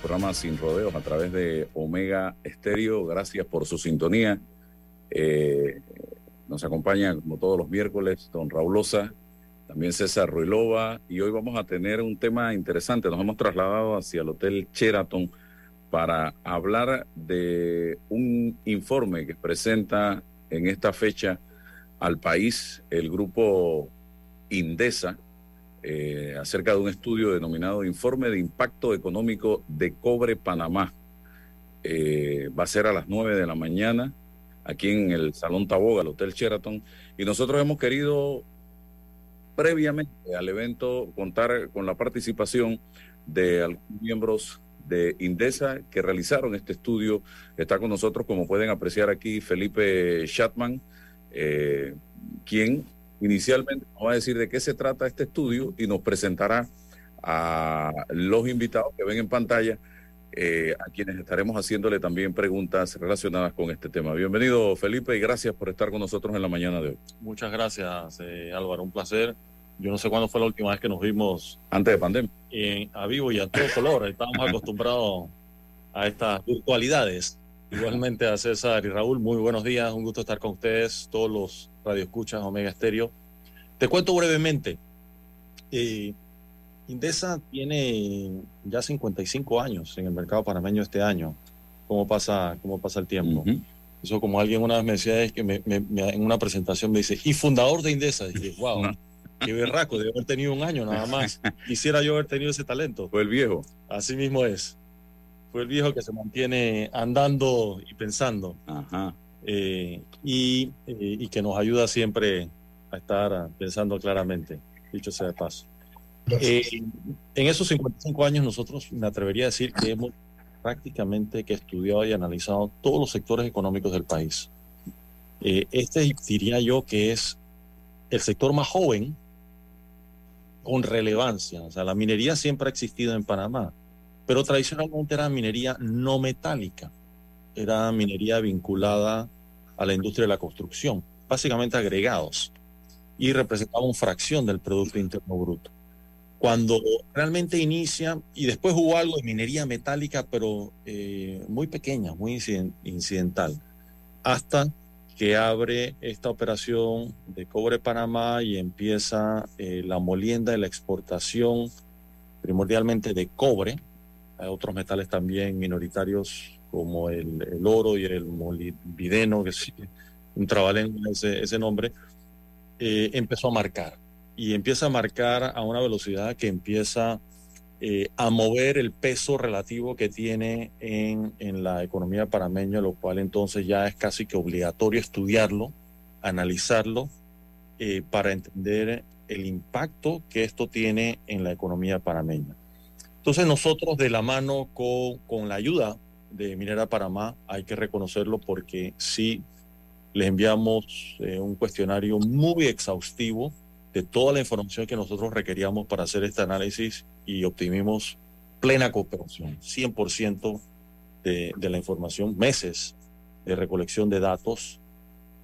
Programa Sin Rodeos a través de Omega Estéreo. Gracias por su sintonía. Eh, nos acompaña, como todos los miércoles, don Raulosa, también César Ruilova, y hoy vamos a tener un tema interesante. Nos hemos trasladado hacia el Hotel Sheraton para hablar de un informe que presenta en esta fecha al país el grupo Indesa, eh, acerca de un estudio denominado Informe de Impacto Económico de Cobre Panamá. Eh, va a ser a las 9 de la mañana aquí en el Salón Taboga, el Hotel Sheraton. Y nosotros hemos querido previamente al evento contar con la participación de algunos miembros de Indesa que realizaron este estudio. Está con nosotros, como pueden apreciar aquí, Felipe Shatman, eh, quien Inicialmente nos va a decir de qué se trata este estudio y nos presentará a los invitados que ven en pantalla, eh, a quienes estaremos haciéndole también preguntas relacionadas con este tema. Bienvenido Felipe y gracias por estar con nosotros en la mañana de hoy. Muchas gracias eh, Álvaro, un placer. Yo no sé cuándo fue la última vez que nos vimos. Antes de pandemia. a vivo y a todo color. Estábamos acostumbrados a estas virtualidades. Igualmente a César y Raúl, muy buenos días. Un gusto estar con ustedes, todos los Radio Escuchas Omega Estéreo. Te cuento brevemente. Eh, Indesa tiene ya 55 años en el mercado panameño este año. ¿Cómo pasa, cómo pasa el tiempo? Eso como alguien una vez me decía es que me, en una presentación me dice, y fundador de Indesa. Y dije, wow, qué berraco de haber tenido un año nada más. Quisiera yo haber tenido ese talento. Fue el viejo. Así mismo es. Fue el viejo que se mantiene andando y pensando. Ajá. Eh, y, eh, y, que nos ayuda siempre a estar pensando claramente, dicho sea de paso. Eh, en esos 55 años nosotros me atrevería a decir que hemos prácticamente que estudiado y analizado todos los sectores económicos del país. este diría yo que es el sector más joven con relevancia. O sea, la minería siempre ha existido en Panamá, pero tradicionalmente era minería no metálica era minería vinculada a la industria de la construcción, básicamente agregados, y representaba una fracción del Producto Interno Bruto. Cuando realmente inicia, y después hubo algo de minería metálica, pero eh, muy pequeña, muy incidental, hasta que abre esta operación de Cobre Panamá y empieza eh, la molienda de la exportación primordialmente de cobre, otros metales también minoritarios como el, oro y el molibdeno, que es un trabalengua ese, ese nombre, eh, empezó a marcar. Y empieza a marcar a una velocidad que empieza eh, a mover el peso relativo que tiene en, en la economía parameña, lo cual entonces ya es casi que obligatorio estudiarlo, analizarlo, eh, para entender el impacto que esto tiene en la economía panameña. Entonces nosotros de la mano con, con la ayuda de Minera Panamá, hay que reconocerlo porque sí les enviamos eh, un cuestionario muy exhaustivo de toda la información que nosotros requeríamos para hacer este análisis y obtuvimos plena cooperación, 100% de, de la información, meses de recolección de datos,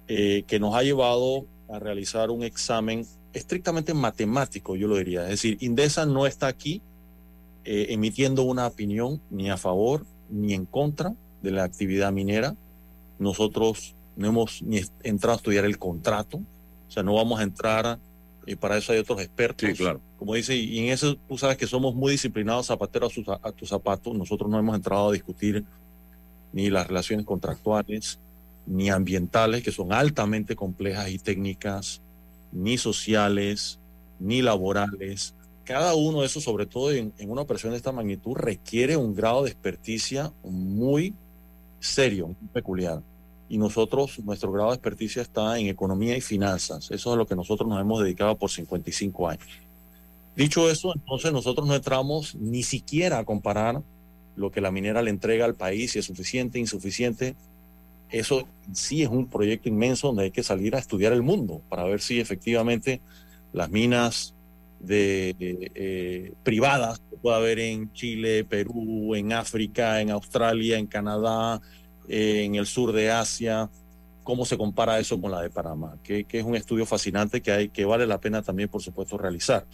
eh, que nos ha llevado a realizar un examen estrictamente matemático, yo lo diría. Es decir, Indesa no está aquí eh, emitiendo una opinión ni a favor ni en contra de la actividad minera. Nosotros no hemos ni entrado a estudiar el contrato, o sea, no vamos a entrar, y para eso hay otros expertos. Sí, claro. Como dice, y en eso tú sabes que somos muy disciplinados, zapatero a, a tus zapatos, nosotros no hemos entrado a discutir ni las relaciones contractuales, ni ambientales, que son altamente complejas y técnicas, ni sociales, ni laborales. Cada uno de esos, sobre todo en, una operación de esta magnitud, requiere un grado de experticia muy serio, muy peculiar. Y nosotros, nuestro grado de experticia está en economía y finanzas. Eso es a lo que nosotros nos hemos dedicado por 55 años. Dicho eso, entonces nosotros no entramos ni siquiera a comparar lo que la minera le entrega al país, si es suficiente, insuficiente, eso sí es un proyecto inmenso donde hay que salir a estudiar el mundo para ver si efectivamente las minas de, eh, privadas que pueda haber en Chile, Perú, en África, en Australia, en Canadá, eh, en el sur de Asia, cómo se compara eso con la de Panamá, que, que, es un estudio fascinante que, hay, que vale la pena también, por supuesto, realizar,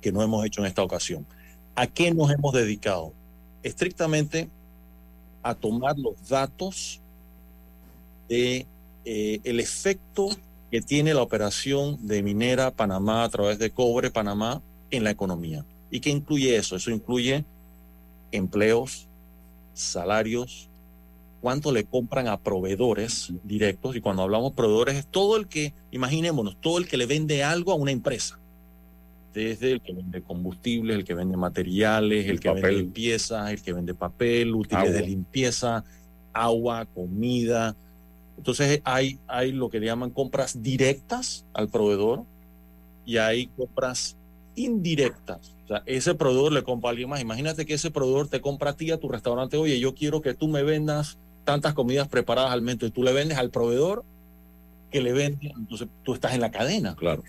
que no hemos hecho en esta ocasión. ¿A qué nos hemos dedicado? Estrictamente a tomar los datos de eh, el efecto que tiene la operación de minera Panamá a través de cobre Panamá en la economía. ¿Y qué incluye eso? Eso incluye empleos, salarios, cuánto le compran a proveedores directos. Y cuando hablamos proveedores es todo el que, imaginémonos, todo el que le vende algo a una empresa. Desde el que vende combustibles, el que vende materiales, el, que vende limpieza, el que vende papel, útiles de limpieza, agua, comida, entonces hay, hay lo que llaman compras directas al proveedor y hay compras indirectas. O sea, ese proveedor le compra a alguien más. Imagínate que ese proveedor te compra a ti, a tu restaurante, oye, yo quiero que tú me vendas tantas comidas preparadas al momento y tú le vendes al proveedor que le vende, entonces tú estás en la cadena. Claro.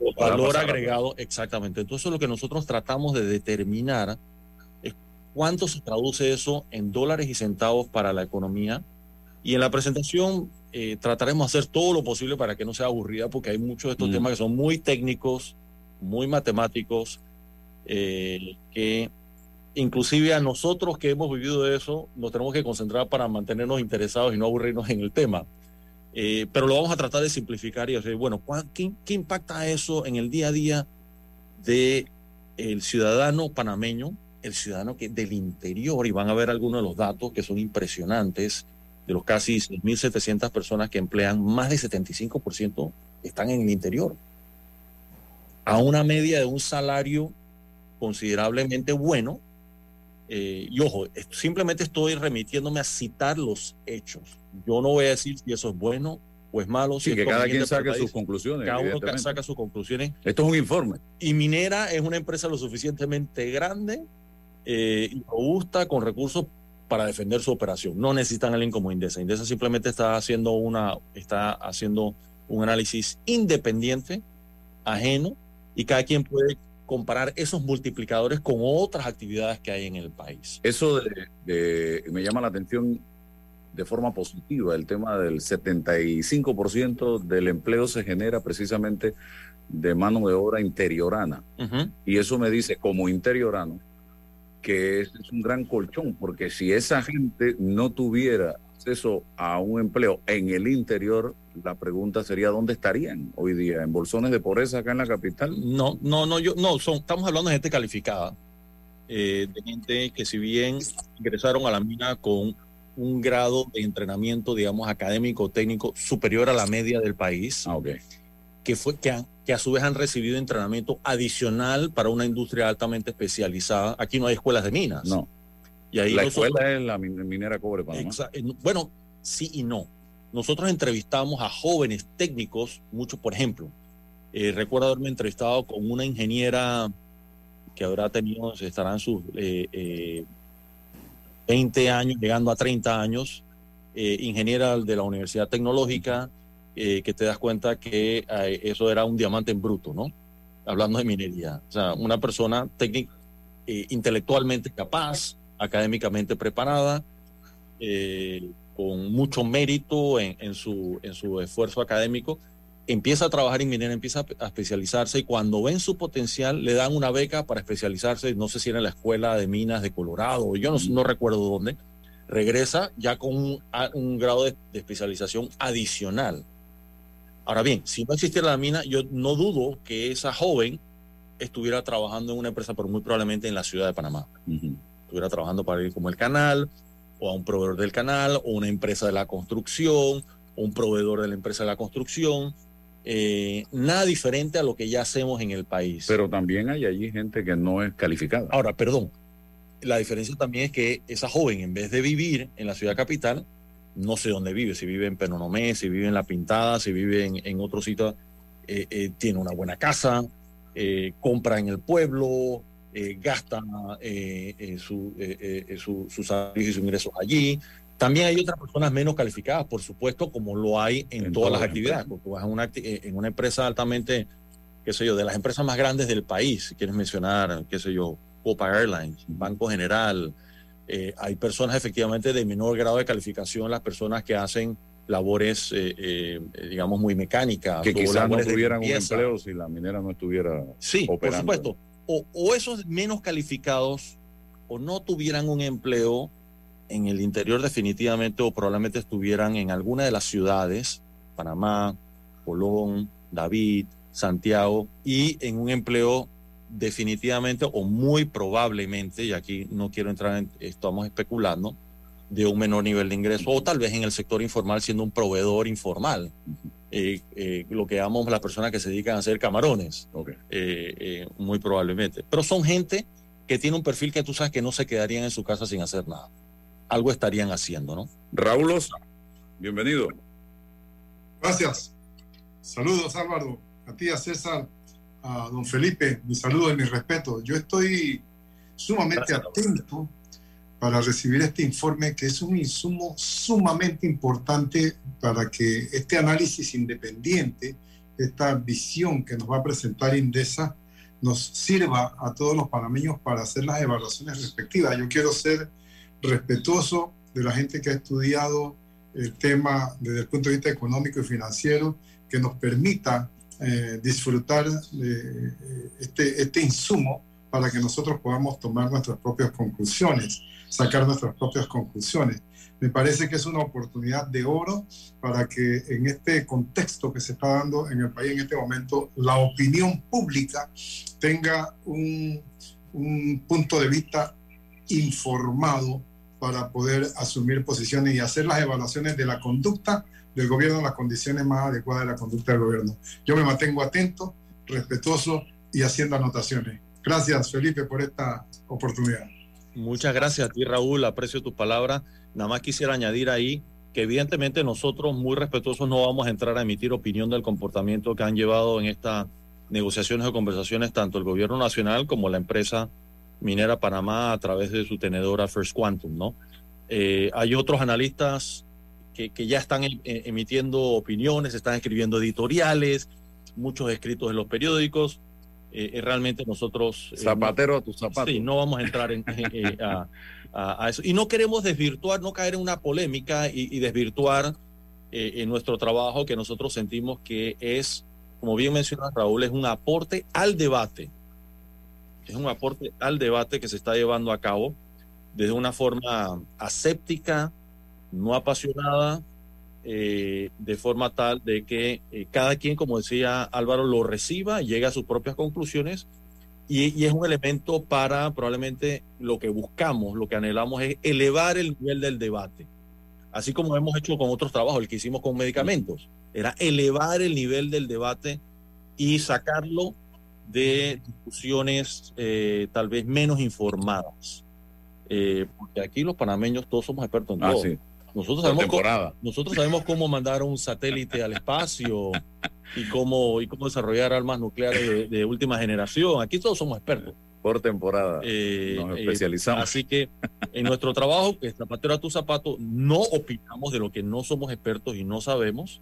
El valor agregado, exactamente. Entonces lo que nosotros tratamos de determinar es cuánto se traduce eso en dólares y centavos para la economía y en la presentación eh, trataremos de hacer todo lo posible para que no sea aburrida, porque hay muchos de estos mm. temas que son muy técnicos, muy matemáticos, eh, que inclusive a nosotros que hemos vivido eso, nos tenemos que concentrar para mantenernos interesados y no aburrirnos en el tema. Eh, pero lo vamos a tratar de simplificar y decir, bueno, ¿qué, ¿qué, impacta eso en el día a día del el ciudadano panameño, el ciudadano que del interior? Y van a ver algunos de los datos que son impresionantes de los casi 6.700 personas que emplean, más de 75% están en el interior. A una media de un salario considerablemente bueno. Eh, y ojo, simplemente estoy remitiéndome a citar los hechos. Yo no voy a decir si eso es bueno o es malo. Sí, si que cada quien saque sus conclusiones. Cada uno saca sus conclusiones. Esto es un informe. Y Minera es una empresa lo suficientemente grande eh, y robusta con recursos para defender su operación. No necesitan a alguien como Indesa. Indesa simplemente está haciendo una, está haciendo un análisis independiente, ajeno, y cada quien puede comparar esos multiplicadores con otras actividades que hay en el país. Eso de, me llama la atención de forma positiva, el tema del 75% del empleo se genera precisamente de mano de obra interiorana. Y eso me dice, como interiorano, que es, un gran colchón, porque si esa gente no tuviera acceso a un empleo en el interior, la pregunta sería dónde estarían hoy día, en bolsones de pobreza acá en la capital. No, no, no, yo no, son, estamos hablando de gente calificada, eh, de gente que si bien ingresaron a la mina con un grado de entrenamiento, digamos, académico, técnico superior a la media del país. Ah, ok. Que, fue, que, que a su vez han recibido entrenamiento adicional para una industria altamente especializada. Aquí no hay escuelas de minas. No. Y ahí la escuela es la minera cobre Panamá. Bueno, sí y no. Nosotros entrevistamos a jóvenes técnicos, muchos, por ejemplo, eh, recuerdo haberme entrevistado con una ingeniera que habrá tenido, estarán sus eh, 20 eh, años, llegando a 30 años, eh, ingeniera de la Universidad Tecnológica, que te das cuenta que eso era un diamante en bruto, ¿no? Hablando de minería. O sea, una persona técnica, intelectualmente capaz, académicamente preparada, con mucho mérito en, su, en su esfuerzo académico empieza a trabajar en minera, empieza a especializarse y cuando ven su potencial le dan una beca para especializarse, no sé si era en la escuela de minas de Colorado, yo no, no recuerdo dónde, regresa ya con un, grado de, especialización adicional. Ahora bien, si no existiera la mina, yo no dudo que esa joven estuviera trabajando en una empresa, pero muy probablemente en la ciudad de Panamá. Estuviera trabajando para ir como el canal, o a un proveedor del canal, o una empresa de la construcción, o un proveedor de la empresa de la construcción, eh, nada diferente a lo que ya hacemos en el país. Pero también hay allí gente que no es calificada. Ahora, perdón, la diferencia también es que esa joven, en vez de vivir en la ciudad capital, no sé dónde vive, si vive en Penonomé, si vive en La Pintada, si vive en, otro sitio, eh, eh, tiene una buena casa, compra en el pueblo, gasta su, sus servicios y sus ingresos allí, también hay otras personas menos calificadas, por supuesto, como lo hay en, todas, las actividades. Porque vas una, eh, en una empresa altamente, qué sé yo, de las empresas más grandes del país, si quieres mencionar, qué sé yo, Copa Airlines, Banco General, eh, hay personas efectivamente de menor grado de calificación, las personas que hacen labores, eh, digamos, muy mecánicas. Que quizás no tuvieran un empleo si la minera no estuviera Sí, por supuesto. O, o esos menos calificados o no tuvieran un empleo en el interior definitivamente o probablemente estuvieran en alguna de las ciudades, Panamá, Colón, David, Santiago, y en un empleo definitivamente o muy probablemente, y aquí no quiero entrar en, estamos especulando, de un menor nivel de ingreso, o tal vez en el sector informal siendo un proveedor informal, eh, eh, lo que llamamos las personas que se dedican a hacer camarones, eh, muy probablemente. Pero son gente que tiene un perfil que tú sabes que no se quedarían en su casa sin hacer nada algo estarían haciendo, ¿no? Raúl bienvenido. Gracias. Saludos, Álvaro, a ti, a César, a don Felipe, mi saludo y mi respeto. Yo estoy sumamente atento para recibir este informe, que es un insumo sumamente importante para que este análisis independiente, esta visión que nos va a presentar Indesa, nos sirva a todos los panameños para hacer las evaluaciones respectivas. Yo quiero ser respetuoso de la gente que ha estudiado el tema desde el punto de vista económico y financiero, que nos permita eh, disfrutar eh, este, este insumo para que nosotros podamos tomar nuestras propias conclusiones, sacar nuestras propias conclusiones. Me parece que es una oportunidad de oro para que en este contexto que se está dando en el país en este momento, la opinión pública tenga un, un punto de vista informado para poder asumir posiciones y hacer las evaluaciones de la conducta del gobierno, las condiciones más adecuadas de la conducta del gobierno. Yo me mantengo atento, respetuoso y haciendo anotaciones. Gracias, Felipe, por esta oportunidad. Muchas gracias a ti, Raúl. Aprecio tu palabra. Nada más quisiera añadir ahí que evidentemente nosotros muy respetuosos no vamos a entrar a emitir opinión del comportamiento que han llevado en estas negociaciones o conversaciones tanto el gobierno nacional como la empresa Minera Panamá a través de su tenedora First Quantum, ¿no? Eh, hay otros analistas que, que ya están em, eh, emitiendo opiniones, están escribiendo editoriales, muchos escritos en los periódicos. Eh, realmente nosotros... Zapatero a tu zapato. Sí, no vamos a entrar en, a, a, eso. Y no queremos desvirtuar, no caer en una polémica y, y desvirtuar en nuestro trabajo que nosotros sentimos que es, como bien menciona Raúl, es un aporte al debate es un aporte al debate que se está llevando a cabo desde una forma aséptica, no apasionada, eh, de forma tal de que eh, cada quien, como decía Álvaro, lo reciba, llegue a sus propias conclusiones y, es un elemento para probablemente lo que buscamos, lo que anhelamos es elevar el nivel del debate. así como hemos hecho con otros trabajos, el que hicimos con medicamentos, era elevar el nivel del debate y sacarlo de discusiones eh, tal vez menos informadas. Porque aquí los panameños todos somos expertos en ah. Nosotros sabemos, cómo, nosotros sabemos cómo mandar un satélite al espacio y cómo, y cómo desarrollar armas nucleares de, última generación. Aquí todos somos expertos. Por temporada. Eh, nos especializamos. así que en nuestro trabajo, que es zapatero a tu zapato, no opinamos de lo que no somos expertos y no sabemos.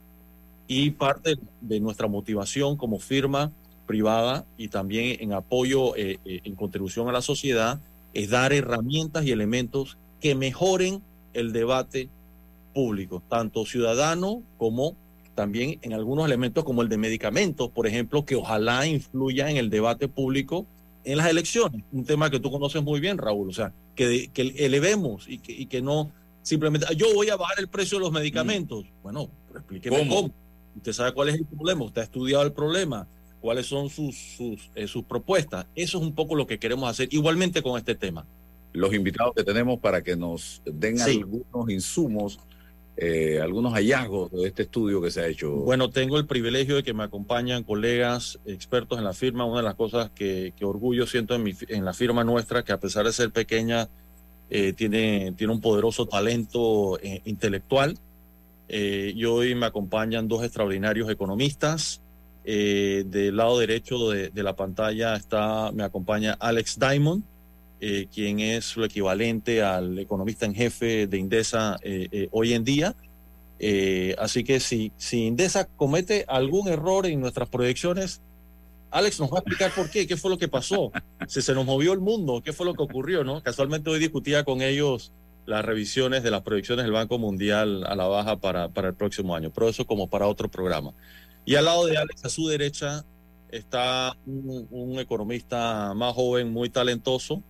Y parte de nuestra motivación como firma privada y también en apoyo, eh, eh, en contribución a la sociedad, es dar herramientas y elementos que mejoren el debate público, tanto ciudadano como también en algunos elementos como el de medicamentos, por ejemplo, que ojalá influya en el debate público en las elecciones. Un tema que tú conoces muy bien, Raúl, o sea, que, que elevemos y que, y que no simplemente, ah, yo voy a bajar el precio de los medicamentos. Mm. Bueno, pero explíqueme ¿Cómo? Usted sabe cuál es el problema, usted ha estudiado el problema, cuáles son sus, sus, eh, sus propuestas. Eso es un poco lo que queremos hacer, igualmente con este tema. Los invitados que tenemos para que nos den algunos insumos, eh, algunos hallazgos de este estudio que se ha hecho. Bueno, tengo el privilegio de que me acompañan colegas expertos en la firma. Una de las cosas que, que orgullo siento en, mi, en la firma nuestra, que a pesar de ser pequeña, eh, tiene, tiene un poderoso talento intelectual. y hoy me acompañan dos extraordinarios economistas, eh, del lado derecho de, la pantalla está, me acompaña Alex Diamond, eh, quien es lo equivalente al economista en jefe de Indesa eh, hoy en día. así que si, si Indesa comete algún error en nuestras proyecciones, Alex nos va a explicar por qué, qué fue lo que pasó, si se nos movió el mundo, qué fue lo que ocurrió, ¿no? Casualmente hoy discutía con ellos las revisiones de las proyecciones del Banco Mundial a la baja para, para el próximo año, pero eso como para otro programa. Y al lado de Alex, a su derecha, está un, economista más joven, muy talentoso,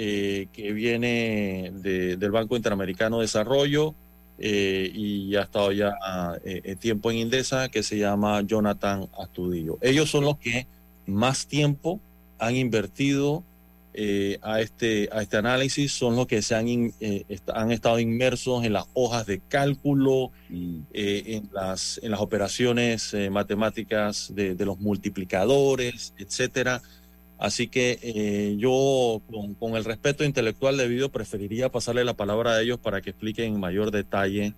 eh, que viene del Banco Interamericano de Desarrollo eh, y ha estado ya eh, tiempo en Indesa, que se llama Jonathan Astudillo. Ellos son los que más tiempo han invertido a, este, a este análisis son los que se han, han estado inmersos en las hojas de cálculo, mm. en, las, en las operaciones matemáticas de, los multiplicadores, etcétera. Así que yo, con, el respeto intelectual debido, preferiría pasarle la palabra a ellos para que expliquen en mayor detalle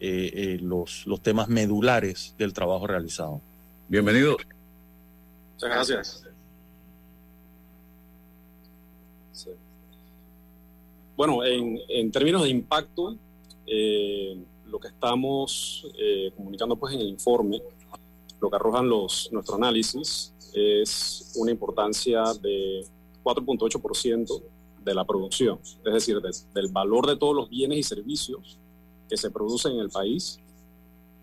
los, los temas medulares del trabajo realizado. Bienvenido. Muchas gracias. Bueno, en, términos de impacto, eh, lo que estamos eh, comunicando pues en el informe, lo que arrojan los, nuestro análisis es una importancia de 4.8% de la producción, es decir, del valor de todos los bienes y servicios que se producen en el país,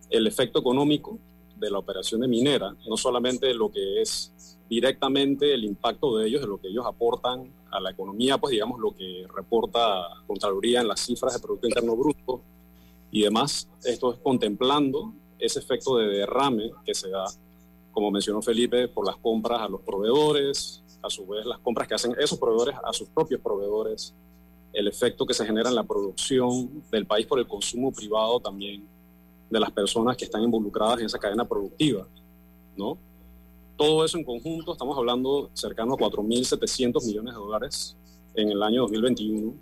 el efecto económico de la operación de minera, no solamente lo que es directamente el impacto de ellos, de lo que ellos aportan a la economía, pues digamos lo que reporta Contraloría en las cifras de Producto Interno Bruto y demás. Esto es contemplando ese efecto de derrame que se da, como mencionó Felipe, por las compras a los proveedores, a su vez las compras que hacen esos proveedores a sus propios proveedores, el efecto que se genera en la producción del país por el consumo privado también de las personas que están involucradas en esa cadena productiva, ¿no? Todo eso en conjunto, estamos hablando cercano a 4.700 millones de dólares en el año 2021,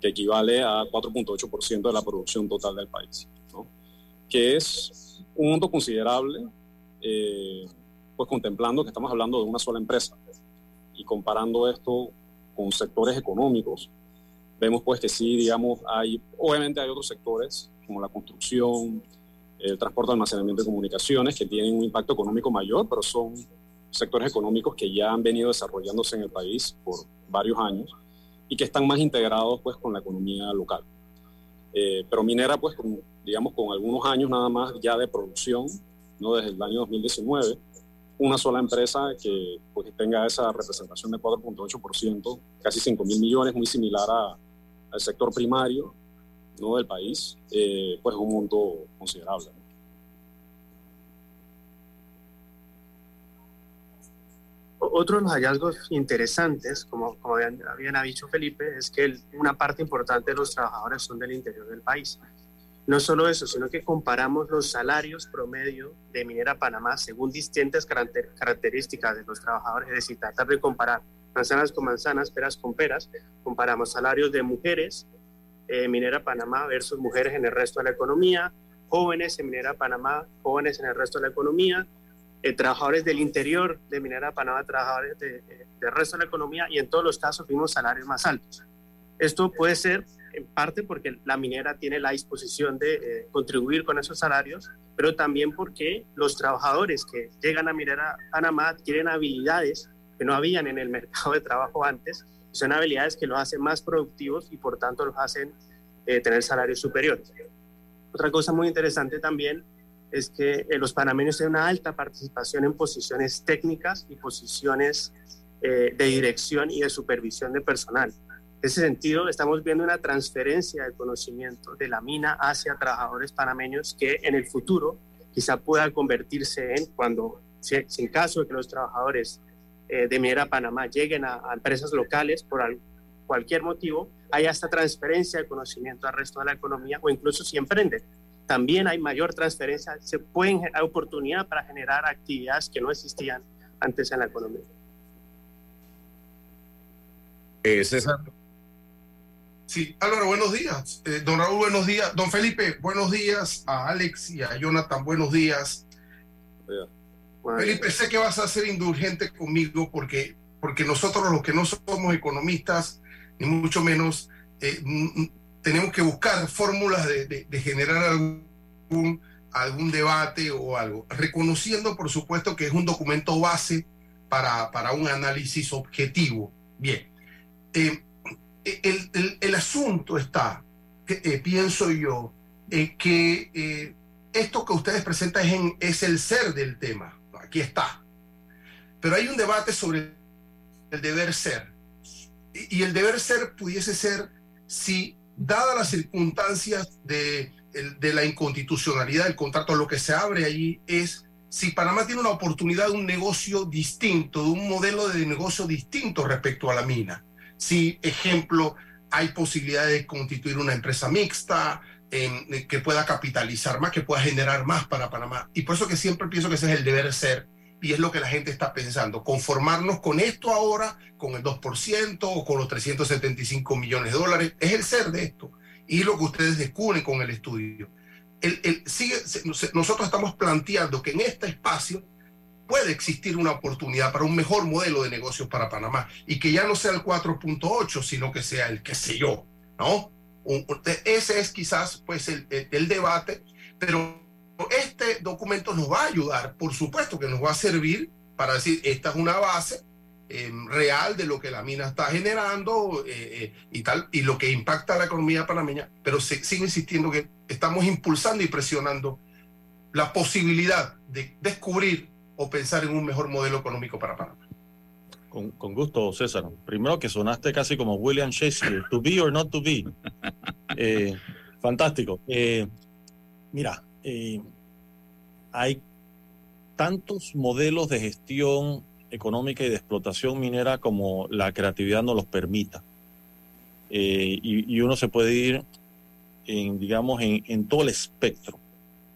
que equivale a 4.8% de la producción total del país, ¿no? que es un monto considerable, eh, pues contemplando que estamos hablando de una sola empresa y comparando esto con sectores económicos, vemos pues que sí, digamos, hay, obviamente hay otros sectores como la construcción, el transporte, almacenamiento y comunicaciones, que tienen un impacto económico mayor, pero son sectores económicos que ya han venido desarrollándose en el país por varios años y que están más integrados pues con la economía local. Eh, pero minera pues con, digamos con algunos años nada más ya de producción, ¿no? desde el año 2019, una sola empresa que pues, tenga esa representación de 4.8%, casi 5 mil millones, muy similar a, al sector primario, ¿no? del país, eh, pues es un monto considerable. Otro de los hallazgos interesantes, como, como habían, dicho Felipe, es que una parte importante de los trabajadores son del interior del país. No solo eso, sino que comparamos los salarios promedio de Minera Panamá según distintas características de los trabajadores, es decir, tratar de comparar manzanas con manzanas, peras con peras, comparamos salarios de mujeres, eh, Minera Panamá versus mujeres en el resto de la economía, jóvenes en Minera Panamá, jóvenes en el resto de la economía, eh, trabajadores del interior de Minera Panamá, trabajadores del de, resto de la economía y en todos los casos vimos salarios más altos. Esto puede ser en parte porque la minera tiene la disposición de eh, contribuir con esos salarios, pero también porque los trabajadores que llegan a Minera Panamá tienen habilidades que no habían en el mercado de trabajo antes, son habilidades que los hacen más productivos y por tanto los hacen eh, tener salarios superiores. Otra cosa muy interesante también es que eh, los panameños tienen una alta participación en posiciones técnicas y posiciones de dirección y de supervisión de personal. En ese sentido, estamos viendo una transferencia de conocimiento de la mina hacia trabajadores panameños que en el futuro quizá pueda convertirse en cuando, si, en caso de que los trabajadores eh, de Minera Panamá lleguen a, empresas locales por cualquier motivo, haya esta transferencia de conocimiento al resto de la economía o incluso si emprenden. También hay mayor transferencia, se pueden hay oportunidad para generar actividades que no existían antes en la economía. Eh, César, Sí, Álvaro, buenos días. Eh, don Raúl, buenos días. Don Felipe, buenos días. A Alex y a Jonathan, buenos días. Felipe, sé que vas a ser indulgente conmigo porque, porque nosotros los que no somos economistas, ni mucho menos, eh, tenemos que buscar fórmulas de, generar algún, algún debate o algo, reconociendo, por supuesto, que es un documento base para, para un análisis objetivo. Bien. Eh, el, asunto está, eh, pienso yo, eh, que eh, esto que ustedes presentan es, el ser del tema. Aquí está. Pero hay un debate sobre el deber ser. Y, el deber ser pudiese ser si, dadas las circunstancias de, de la inconstitucionalidad del contrato, lo que se abre allí es si Panamá tiene una oportunidad de un negocio distinto, de un modelo de negocio distinto respecto a la mina si, ejemplo, hay posibilidad de constituir una empresa mixta eh, que pueda capitalizar más, que pueda generar más para Panamá. Y por eso que siempre pienso que ese es el deber ser y es lo que la gente está pensando, conformarnos con esto ahora, con el 2% o con los 375 millones de dólares, es el ser de esto. Y lo que ustedes descubren con el estudio. El, sigue, nosotros estamos planteando que en este espacio puede existir una oportunidad para un mejor modelo de negocios para Panamá y que ya no sea el 4.8, sino que sea el que sé yo, ¿no? ese es quizás pues el, el, debate, pero este documento nos va a ayudar, por supuesto que nos va a servir para decir, esta es una base em, real de lo que la mina está generando eh, eh, y tal, y lo que impacta a la economía panameña, pero sigo insistiendo que estamos impulsando y presionando la posibilidad de descubrir o pensar en un mejor modelo económico para Panamá. Con, con, gusto, César. Primero que sonaste casi como William Shakespeare, to be or not to be. Eh, fantástico. Eh, mira, eh, hay tantos modelos de gestión económica y de explotación minera como la creatividad nos los permita. Y, y, uno se puede ir, en, digamos, en, en todo el espectro.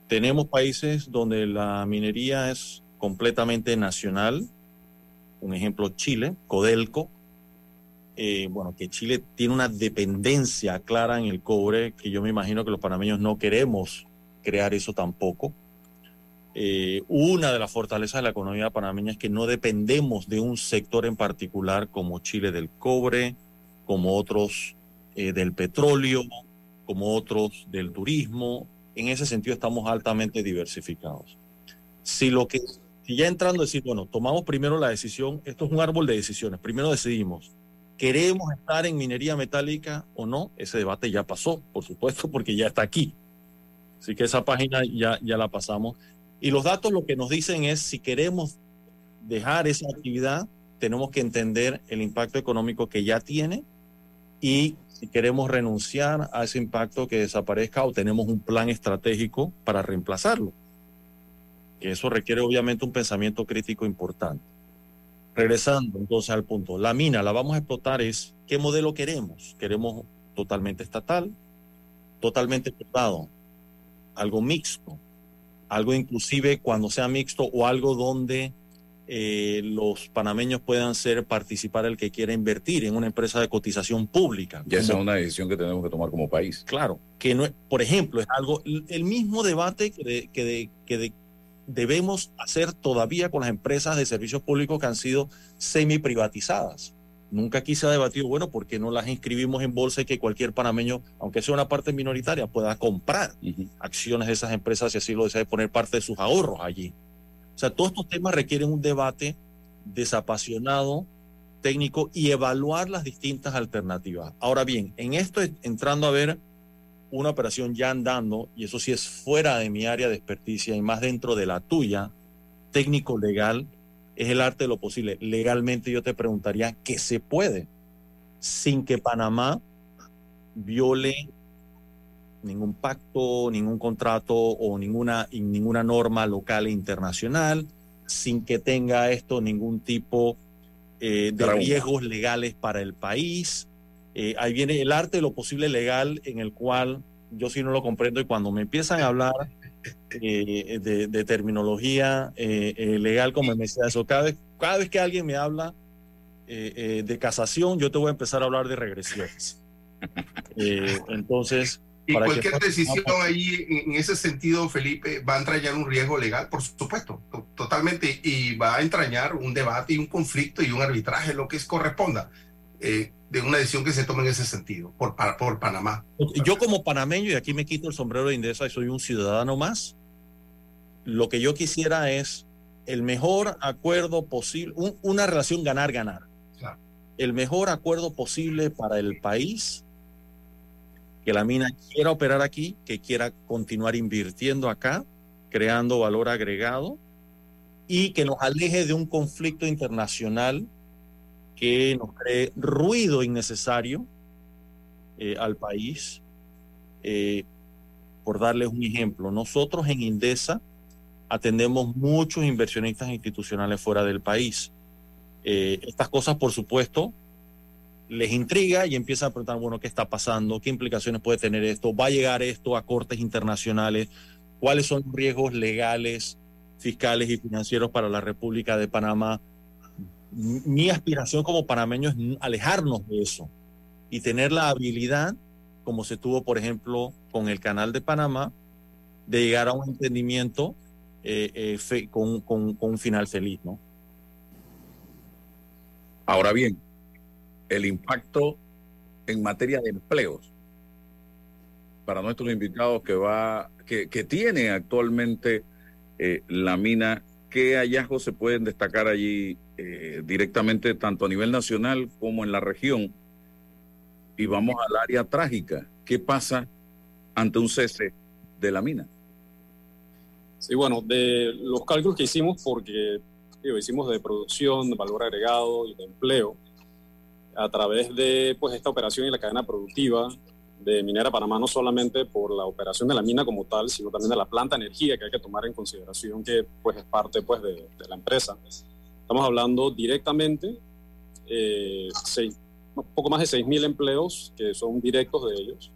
Tenemos países donde la minería es completamente nacional. Un ejemplo, Chile, Codelco. Eh, bueno, que Chile tiene una dependencia clara en el cobre, que yo me imagino que los panameños no queremos crear eso tampoco. Eh, una de las fortalezas de la economía panameña es que no dependemos de un sector en particular como Chile del cobre, como otros eh, del petróleo, como otros del turismo. En ese sentido estamos altamente diversificados. Si lo que si ya entrando decir, bueno, tomamos primero la decisión, esto es un árbol de decisiones, primero decidimos, ¿queremos estar en minería metálica o no? Ese debate ya pasó, por supuesto, porque ya está aquí. Así que esa página ya, ya la pasamos. Y los datos lo que nos dicen es, si queremos dejar esa actividad, tenemos que entender el impacto económico que ya tiene y si queremos renunciar a ese impacto que desaparezca o tenemos un plan estratégico para reemplazarlo eso requiere obviamente un pensamiento crítico importante. Regresando entonces al punto, la mina la vamos a explotar es qué modelo queremos. Queremos totalmente estatal, totalmente privado. algo mixto, algo inclusive cuando sea mixto o algo donde eh, los panameños puedan ser participar el que quiera invertir en una empresa de cotización pública. Y esa es una decisión que tenemos que tomar como país. Claro, que no, por ejemplo, es algo, el mismo debate que, que, que debemos hacer todavía con las empresas de servicios públicos que han sido semi privatizadas. Nunca aquí se ha debatido, bueno, ¿por qué no las inscribimos en bolsa y que cualquier panameño, aunque sea una parte minoritaria, pueda comprar acciones de esas empresas y así lo desea poner parte de sus ahorros allí? O sea, todos estos temas requieren un debate desapasionado, técnico y evaluar las distintas alternativas. Ahora bien, en esto entrando a ver una operación ya andando, y eso sí es fuera de mi área de experticia y más dentro de la tuya, técnico legal, es el arte de lo posible. Legalmente yo te preguntaría qué se puede sin que Panamá viole ningún pacto, ningún contrato o ninguna, ninguna norma local e internacional, sin que tenga esto ningún tipo eh, de riesgos legales para el país. Eh, ahí viene el arte de lo posible legal en el cual yo sí no lo comprendo y cuando me empiezan a hablar eh, de, terminología eh, legal como me decía eso. Cada vez, cada vez que alguien me habla de casación, yo te voy a empezar a hablar de regresiones. entonces... Y cualquier decisión ahí en ese sentido, Felipe, va a entrañar un riesgo legal, por supuesto, totalmente, y va a entrañar un debate y un conflicto y un arbitraje, lo que es corresponda de una decisión que se tome en ese sentido, por, por Panamá. Yo como panameño, y aquí me quito el sombrero de Indesa y soy un ciudadano más, lo que yo quisiera es el mejor acuerdo posible, una relación ganar-ganar. El mejor acuerdo posible para el país, que la mina quiera operar aquí, que quiera continuar invirtiendo acá, creando valor agregado y que nos aleje de un conflicto internacional que nos cree ruido innecesario eh, al país. Eh, por darles un ejemplo, nosotros en Indesa atendemos muchos inversionistas institucionales fuera del país. Eh, estas cosas, por supuesto, les intriga y empiezan a preguntar, bueno, ¿qué está pasando? ¿Qué implicaciones puede tener esto? ¿Va a llegar esto a cortes internacionales? ¿Cuáles son los riesgos legales, fiscales y financieros para la República de Panamá? Mi aspiración como panameño es alejarnos de eso y tener la habilidad, como se tuvo, por ejemplo, con el canal de Panamá, de llegar a un entendimiento eh, eh, con, con, un final feliz, ¿no? Ahora bien, el impacto en materia de empleos para nuestros invitados que va que, que tiene actualmente eh, la mina, ¿qué hallazgos se pueden destacar allí eh, directamente tanto a nivel nacional como en la región. Y vamos al área trágica. ¿Qué pasa ante un cese de la mina? Sí, bueno, de los cálculos que hicimos, porque hicimos de producción, de valor agregado y de empleo, a través de pues, esta operación y la cadena productiva de Minera Panamá, no solamente por la operación de la mina como tal, sino también de la planta de energía que hay que tomar en consideración, que pues, es parte pues, de, de la empresa. Estamos hablando directamente, eh, un poco más de 6.000 empleos que son directos de ellos.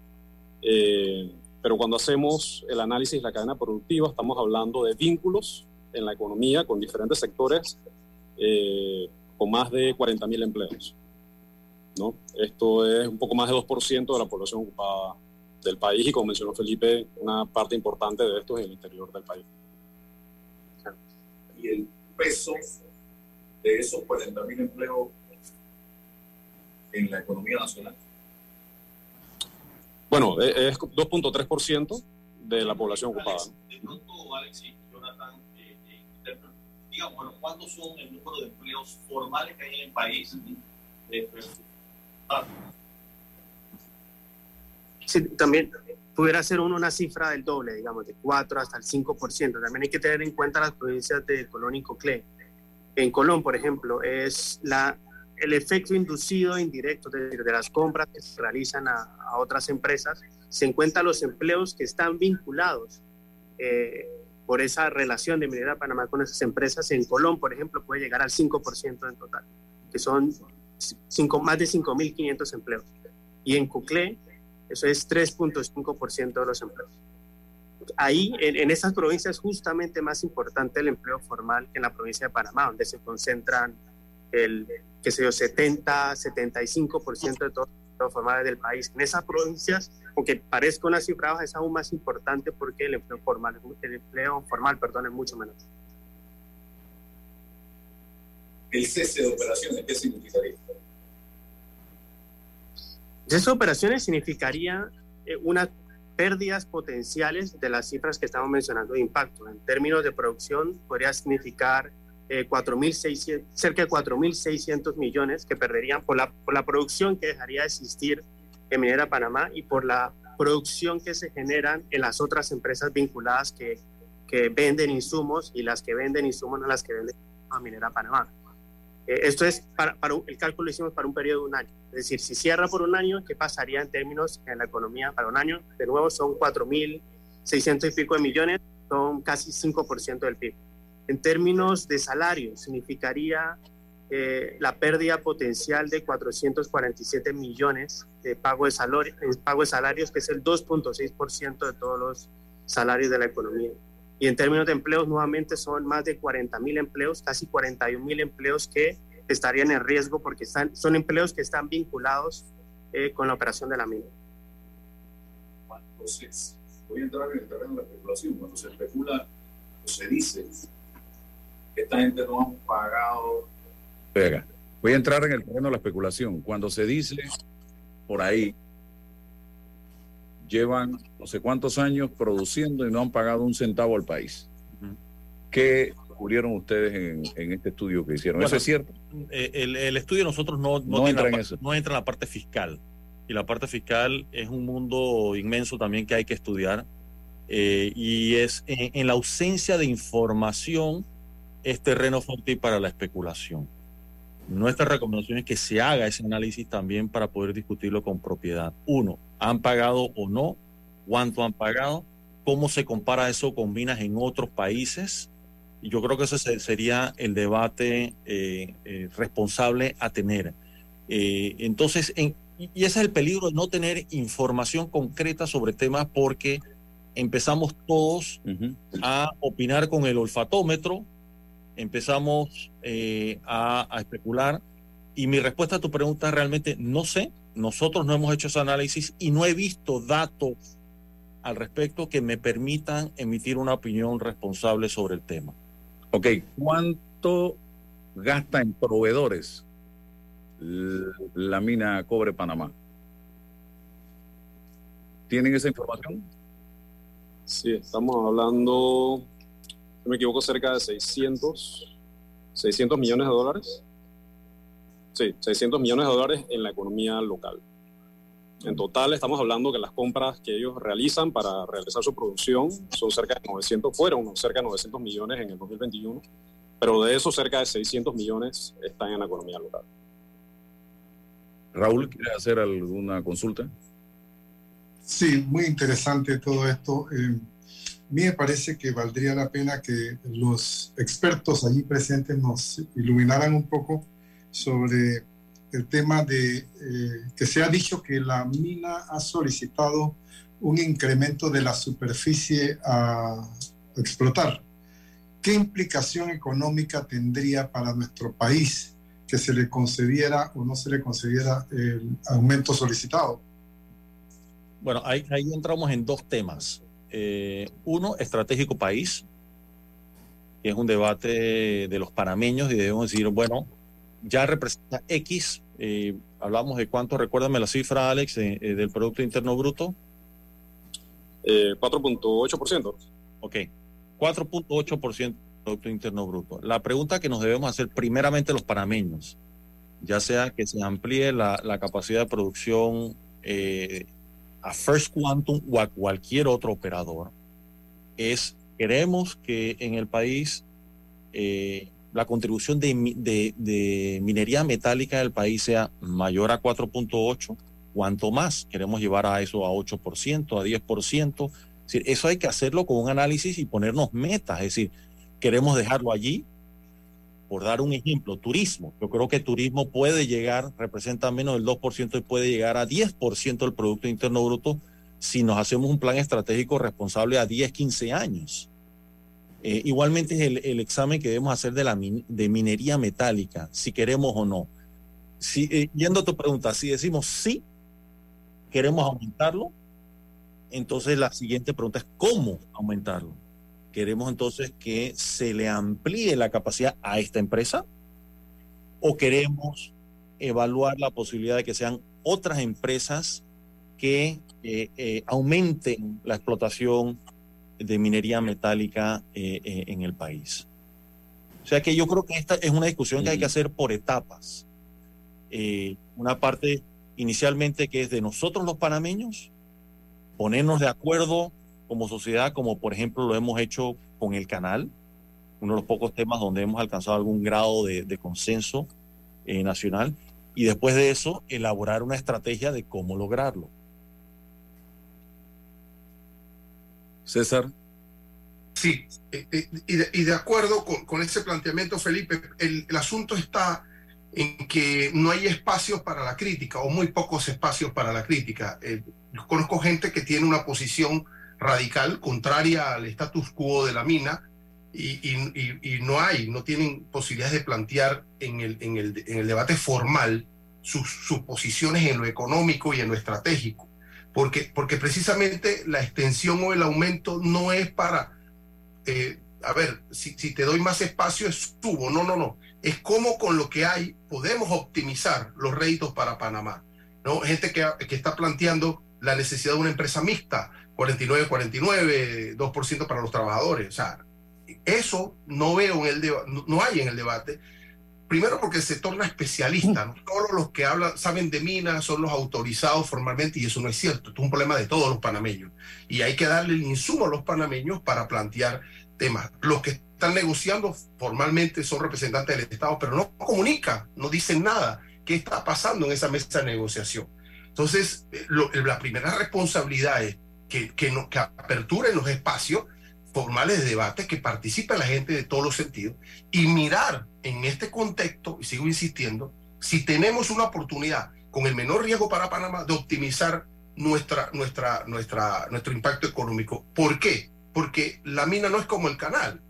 Eh, pero cuando hacemos el análisis de la cadena productiva, estamos hablando de vínculos en la economía con diferentes sectores eh, con más de 40.000 empleos. ¿no? Esto es un poco más de 2% de la población ocupada del país y como mencionó Felipe, una parte importante de esto es el interior del país. Y el peso de esos 40.000 empleos en la economía nacional? Bueno, e, es 2.3% de la población ocupada. De pronto, Alex y Jonathan, eh, eh, digamos, bueno, ¿cuántos son el número de empleos formales que hay en el país? Eh, pues, ah. Sí, también pudiera ser uno una cifra del doble, digamos, de 4 hasta el 5%. También hay que tener en cuenta las provincias de Colón y Coclé en Colón, por ejemplo, es la, el efecto inducido indirecto de, de las compras que se realizan a, otras empresas. Se encuentran los empleos que están vinculados eh, por esa relación de Minera Panamá con esas empresas. En Colón, por ejemplo, puede llegar al 5% en total, que son cinco, más de 5.500 empleos. Y en Cuclé, eso es 3.5% de los empleos. Ahí, en, en esas provincias, justamente más importante el empleo formal que en la provincia de Panamá, donde se concentran el, qué sé yo, 70, 75% de todos los empleos formales del país. En esas provincias, aunque parezca una cifra baja, es aún más importante porque el empleo formal, el empleo formal, perdón, es mucho menos. El cese de operaciones, ¿qué significaría? El cese de operaciones significaría eh, unas pérdidas potenciales de las cifras que estamos mencionando de impacto. En términos de producción, podría significar eh, 4.600, cerca de 4.600 millones que perderían por la, por la producción que dejaría de existir en Minera Panamá y por la producción que se generan en las otras empresas vinculadas que, que venden insumos y las que venden insumos no las que venden a Minera Panamá. Eh, esto es, para, para, el cálculo lo hicimos para un periodo de un año. Es decir, si cierra por un año, ¿qué pasaría en términos en la economía para un año? De nuevo, son 4.600 y pico de millones, son casi 5% del PIB. En términos de salario, significaría eh, la pérdida potencial de 447 millones de pago de, salario, pago de salarios, que es el 2.6% de todos los salarios de la economía. Y en términos de empleos, nuevamente son más de 40 mil empleos, casi 41 mil empleos que estarían en riesgo porque están, son empleos que están vinculados eh, con la operación de la mina. Entonces, voy a entrar en el terreno de la especulación. Cuando se especula o se dice que esta gente no ha pagado. Venga, voy a entrar en el terreno de la especulación. Cuando se dice por ahí llevan no sé cuántos años produciendo y no han pagado un centavo al país. ¿Qué descubrieron ustedes en, en, este estudio que hicieron? Bueno, ¿Eso es cierto? Eh, El, el, estudio nosotros no, no, No entra la en eso. no entra en la parte fiscal. Y la parte fiscal es un mundo inmenso también que hay que estudiar. Eh, y es en, en la ausencia de información es terreno fértil para la especulación. Nuestra recomendación es que se haga ese análisis también para poder discutirlo con propiedad. Uno, ¿han pagado o no? ¿Cuánto han pagado? ¿Cómo se compara eso con minas en otros países? Y yo creo que ese se- sería el debate eh, eh, responsable a tener. Eh, entonces, en- y y ese es el peligro de no tener información concreta sobre temas porque empezamos todos a opinar con el olfatómetro, empezamos eh, a, a especular y mi respuesta a tu pregunta realmente no sé, nosotros no hemos hecho ese análisis y no he visto datos al respecto que me permitan emitir una opinión responsable sobre el tema. Ok, ¿cuánto gasta en proveedores la mina Cobre Panamá? ¿Tienen esa información? Sí, estamos hablando, no me equivoco, cerca de 600, 600 millones de dólares. Sí, 600 millones de dólares en la economía local. En total estamos hablando que las compras que ellos realizan para realizar su producción son cerca de 900, fueron cerca de 900 millones en el 2021, pero de eso cerca de 600 millones están en la economía local. Raúl, ¿quiere hacer alguna consulta? Sí, muy interesante todo esto. Eh, a mí me parece que valdría la pena que los expertos allí presentes nos iluminaran un poco sobre el tema de eh, que se ha dicho que la mina ha solicitado un incremento de la superficie a explotar. ¿Qué implicación económica tendría para nuestro país que se le concediera o no se le concediera el aumento solicitado? Bueno, ahí, ahí entramos en dos temas. Eh, uno, estratégico país, que es un debate de los panameños y debemos decir, bueno, ya representa X, eh, hablamos de cuánto, recuérdame la cifra, Alex, eh, del Producto Interno Bruto. Eh, 4.8%. Ok, 4.8% del Producto Interno Bruto. La pregunta que nos debemos hacer primeramente los panameños, ya sea que se amplíe la, la capacidad de producción eh, a First Quantum o a cualquier otro operador, es, queremos que en el país eh, la contribución de, de- de minería metálica del país sea mayor a 4.8, cuanto más queremos llevar a eso a 8%, a 10%. Es decir, eso hay que hacerlo con un análisis y ponernos metas, es decir, queremos dejarlo allí. Por dar un ejemplo, turismo. Yo creo que turismo puede llegar, representa menos del 2% y puede llegar a 10% del Producto Interno Bruto si nos hacemos un plan estratégico responsable a 10, 15 años. Eh, igualmente es el, examen que debemos hacer de, la de minería metálica, si queremos o no. Si, eh, yendo a tu pregunta, si decimos sí, queremos aumentarlo, entonces la siguiente pregunta es cómo aumentarlo. Queremos entonces que se le amplíe la capacidad a esta empresa o queremos evaluar la posibilidad de que sean otras empresas que eh, eh, aumenten la explotación de minería metálica eh, en el país. O sea que yo creo que esta es una discusión que hay que hacer por etapas. una parte inicialmente que es de nosotros los panameños, ponernos de acuerdo como sociedad, como por ejemplo lo hemos hecho con el canal, uno de los pocos temas donde hemos alcanzado algún grado de, de consenso nacional, y después de eso elaborar una estrategia de cómo lograrlo. César. Sí, eh, eh, y de, acuerdo con, ese planteamiento, Felipe, el, asunto está en que no hay espacios para la crítica o muy pocos espacios para la crítica. Eh, conozco gente que tiene una posición radical, contraria al status quo de la mina, y, no hay, no tienen posibilidades de plantear en el, en el, en el debate formal sus, sus, posiciones en lo económico y en lo estratégico porque, porque precisamente la extensión o el aumento no es para, eh, a ver, si, si, te doy más espacio es subo, no, no, no, es como con lo que hay podemos optimizar los réditos para Panamá. ¿no? Gente que, que está planteando la necesidad de una empresa mixta, 49-49, 2% para los trabajadores. O sea, eso no veo en el no hay en el debate Primero porque se torna especialista, ¿no? Todos los que hablan, saben de minas son los autorizados formalmente y eso no es cierto. es un problema de todos los panameños. Y hay que darle el insumo a los panameños para plantear temas. Los que están negociando formalmente son representantes del Estado, pero no comunican, no dicen nada. ¿Qué está pasando en esa mesa de negociación? Entonces, eh, la primera responsabilidad es que, que, no, que aperturen los espacios formales de debate, que participe la gente de todos los sentidos y mirar en este contexto, y sigo insistiendo, si tenemos una oportunidad con el menor riesgo para Panamá de optimizar nuestra, nuestra, nuestra, nuestro impacto económico. ¿Por qué? Porque la mina no es como el canal.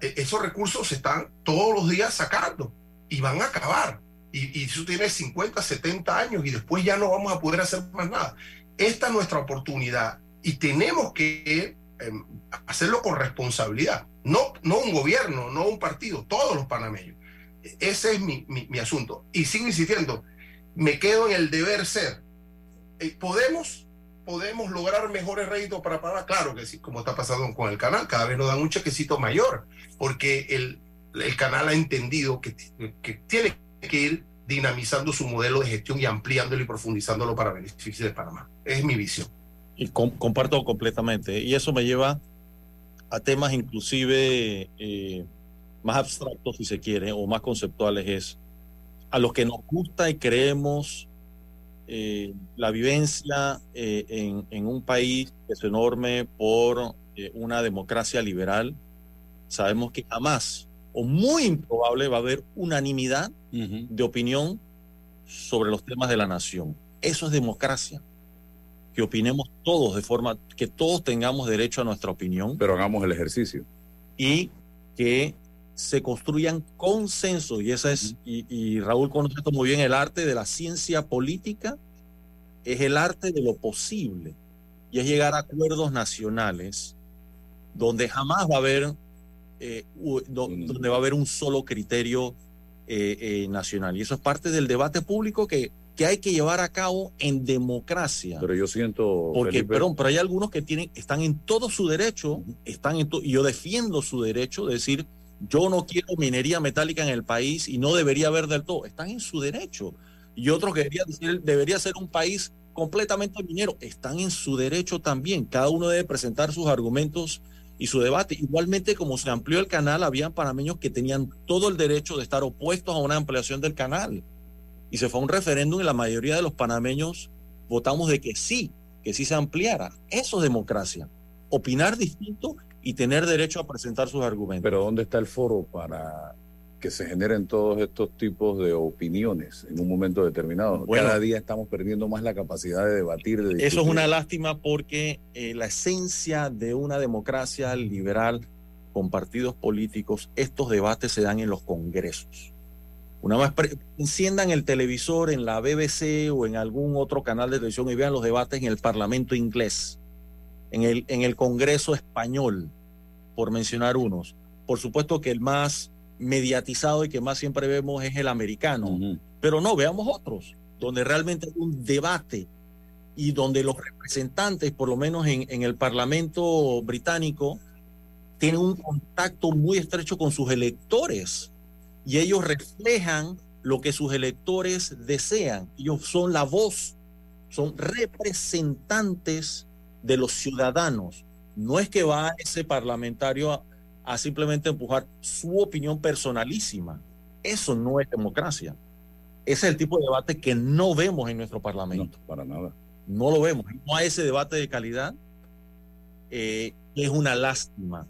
E, esos recursos se están todos los días sacando y van a acabar. Y, y eso tiene 50, 70 años y después ya no vamos a poder hacer más nada. Esta es nuestra oportunidad y tenemos que Em, hacerlo con responsabilidad. No, no un gobierno, no un partido, todos los panameños. Ese es mi, mi, asunto. Y sigo insistiendo, me quedo en el deber ser. Eh, ¿Podemos, ¿Podemos lograr mejores réditos para Panamá? Claro que sí, como está pasando con el canal, cada vez nos dan un chequecito mayor, porque el, el canal ha entendido que, que tiene que ir dinamizando su modelo de gestión y ampliándolo y profundizándolo para beneficio de Panamá. Es mi visión. Y comparto completamente. Y eso me lleva a temas inclusive eh, más abstractos, si se quiere, o más conceptuales, es a los que nos gusta y creemos eh, la vivencia eh, en, en, un país que es enorme por una democracia liberal, sabemos que jamás o muy improbable va a haber unanimidad de opinión sobre los temas de la nación. Eso es democracia que opinemos todos de forma que todos tengamos derecho a nuestra opinión. Pero hagamos el ejercicio. Y que se construyan consensos. Y esa es, y, Raúl conoce esto muy bien, el arte de la ciencia política es el arte de lo posible. Y es llegar a acuerdos nacionales donde jamás va a haber, eh, donde va a haber un solo criterio eh, eh, nacional. Y eso es parte del debate público que que hay que llevar a cabo en democracia. Pero yo siento. Porque, perdón, pero hay algunos que tienen, están en todo su derecho, están en y yo defiendo su derecho de decir, yo no quiero minería metálica en el país y no debería haber del todo. Están en su derecho. Y otros que debería, decir, debería ser un país completamente minero. Están en su derecho también. Cada uno debe presentar sus argumentos y su debate. Igualmente, como se amplió el canal, habían panameños que tenían todo el derecho de estar opuestos a una ampliación del canal y se fue a un referéndum y la mayoría de los panameños votamos de que sí, que sí se ampliara. Eso es democracia. Opinar distinto y tener derecho a presentar sus argumentos. Pero ¿dónde está el foro para que se generen todos estos tipos de opiniones en un momento determinado. Cada día estamos perdiendo más la capacidad de debatir. eso es una lástima porque eh, la esencia de una democracia liberal con partidos políticos, estos debates se dan en los congresos. Una vez enciendan el televisor en la BBC o en algún otro canal de televisión y vean los debates en el Parlamento inglés, en el, en el Congreso español, por mencionar unos. Por supuesto que el más mediatizado y que más siempre vemos es el americano, pero no, veamos otros, donde realmente hay un debate y donde los representantes, por lo menos en, en el Parlamento británico, tienen un contacto muy estrecho con sus electores y ellos reflejan lo que sus electores desean. Ellos son la voz, son representantes de los ciudadanos. No es que va ese parlamentario a, simplemente empujar su opinión personalísima. Eso no es democracia. Ese es el tipo de debate que no vemos en nuestro parlamento. para nada. No lo vemos. No hay ese debate de calidad. Eh, es una lástima,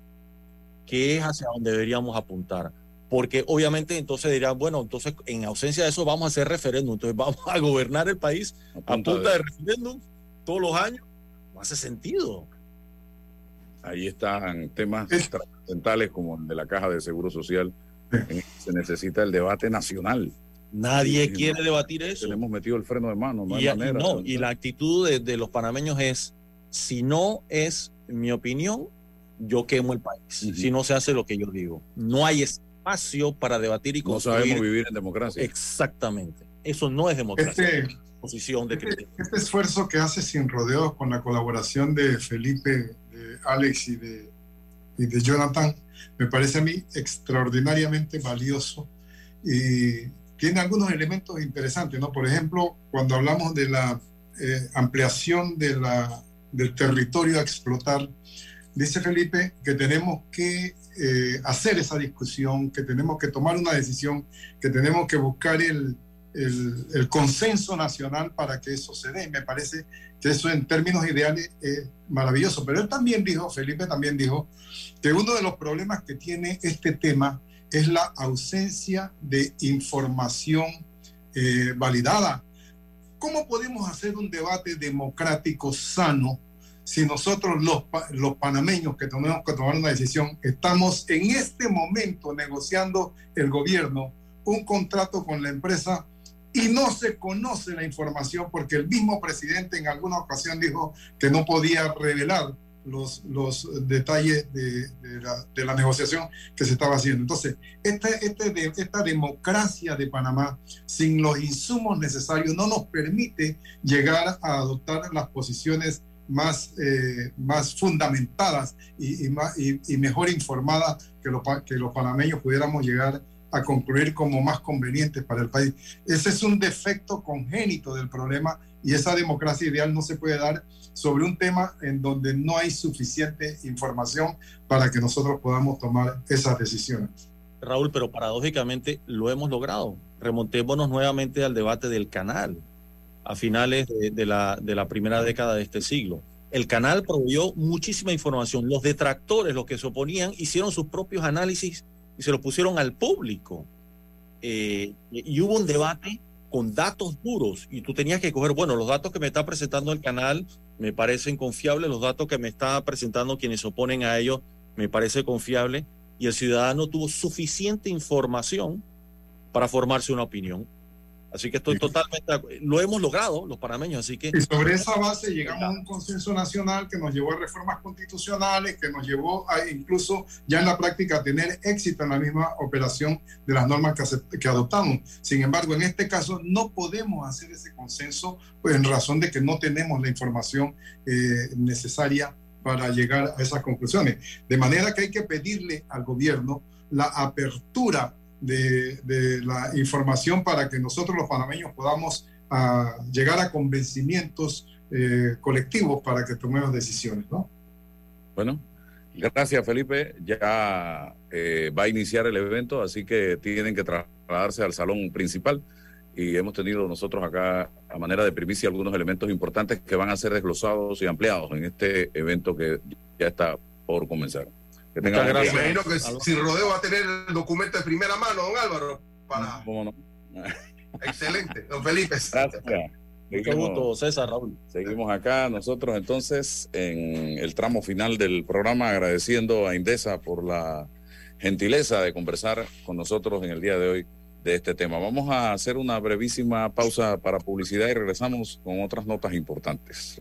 que es hacia donde deberíamos apuntar porque obviamente entonces dirán, bueno, entonces en ausencia de eso vamos a hacer referéndum, entonces vamos a gobernar el país a punta, de... referéndum todos los años. No hace sentido. Ahí están temas trascendentales como el de la caja de seguro social. Se necesita el debate nacional. Nadie quiere debatir eso. Tenemos metido el freno de mano, no y, hay manera. No, y la actitud de, de, los panameños es, si no es mi opinión, yo quemo el país. Si no se hace lo que yo digo. No hay espacio para debatir y construir. No sabemos vivir en democracia. Exactamente. Eso no es democracia. Este, Posición de este, este, esfuerzo que hace sin rodeos con la colaboración de Felipe, de Alex y de, y de Jonathan, me parece a mí extraordinariamente valioso y tiene algunos elementos interesantes, ¿no? Por ejemplo, cuando hablamos de la eh, ampliación de la, del territorio a explotar, dice Felipe que tenemos que eh, hacer esa discusión, que tenemos que tomar una decisión, que tenemos que buscar el, el, consenso nacional para que eso se dé. Me parece que eso en términos ideales es maravilloso. Pero él también dijo, Felipe también dijo, que uno de los problemas que tiene este tema es la ausencia de información eh, validada. ¿Cómo podemos hacer un debate democrático sano si nosotros los, los panameños que tenemos que tomar una decisión estamos en este momento negociando el gobierno un contrato con la empresa y no se conoce la información porque el mismo presidente en alguna ocasión dijo que no podía revelar los, los detalles de, la, de, la, negociación que se estaba haciendo. Entonces, este, este, esta democracia de Panamá, sin los insumos necesarios, no nos permite llegar a adoptar las posiciones más, eh, más fundamentadas y, más, y, mejor informadas que, lo, que los panameños pudiéramos llegar a concluir como más convenientes para el país. Ese es un defecto congénito del problema y esa democracia ideal no se puede dar sobre un tema en donde no hay suficiente información para que nosotros podamos tomar esas decisiones. Raúl, pero paradójicamente lo hemos logrado. Remontémonos nuevamente al debate del canal a finales de, la, de la primera década de este siglo. El canal proveyó muchísima información. Los detractores, los que se oponían, hicieron sus propios análisis y se los pusieron al público. Eh, y hubo un debate con datos duros y tú tenías que coger, bueno, los datos que me está presentando el canal me parecen confiables, los datos que me está presentando quienes se oponen a ellos me parece confiable y el ciudadano tuvo suficiente información para formarse una opinión. Así que estoy totalmente, lo hemos logrado los panameños, así que... Y sobre esa base llegamos a un consenso nacional que nos llevó a reformas constitucionales, que nos llevó a incluso ya en la práctica a tener éxito en la misma operación de las normas que, que adoptamos. Sin embargo, en este caso no podemos hacer ese consenso pues, en razón de que no tenemos la información eh, necesaria para llegar a esas conclusiones. De manera que hay que pedirle al gobierno la apertura de, la información para que nosotros los panameños podamos ah, llegar a convencimientos eh, colectivos para que tomemos decisiones, ¿no? Bueno, gracias Felipe. Ya eh, va a iniciar el evento, así que tienen que trasladarse al salón principal y hemos tenido nosotros acá a manera de primicia algunos elementos importantes que van a ser desglosados y ampliados en este evento que ya está por comenzar. Me imagino que sin rodeo va a tener el documento de primera mano, don Álvaro, para... Excelente, don Felipe. Gracias. Seguimos, César Raúl. Seguimos acá nosotros entonces en el tramo final del programa agradeciendo a Indesa por la gentileza de conversar con nosotros en el día de hoy de este tema. Vamos a hacer una brevísima pausa para publicidad y regresamos con otras notas importantes.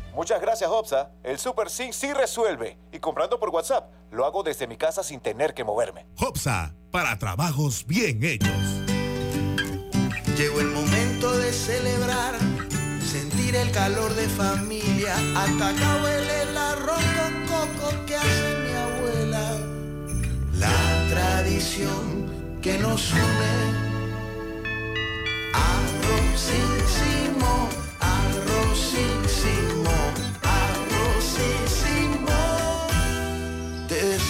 Muchas gracias, Hopsa. El Super Sync sí resuelve. Y comprando por WhatsApp, lo hago desde mi casa sin tener que moverme. Hopsa, para trabajos bien hechos. Llegó el momento de celebrar, sentir el calor de familia. Hasta acá huele el arroz con coco que hace mi abuela. La tradición que nos une. Arrozísimo, arrozísimo.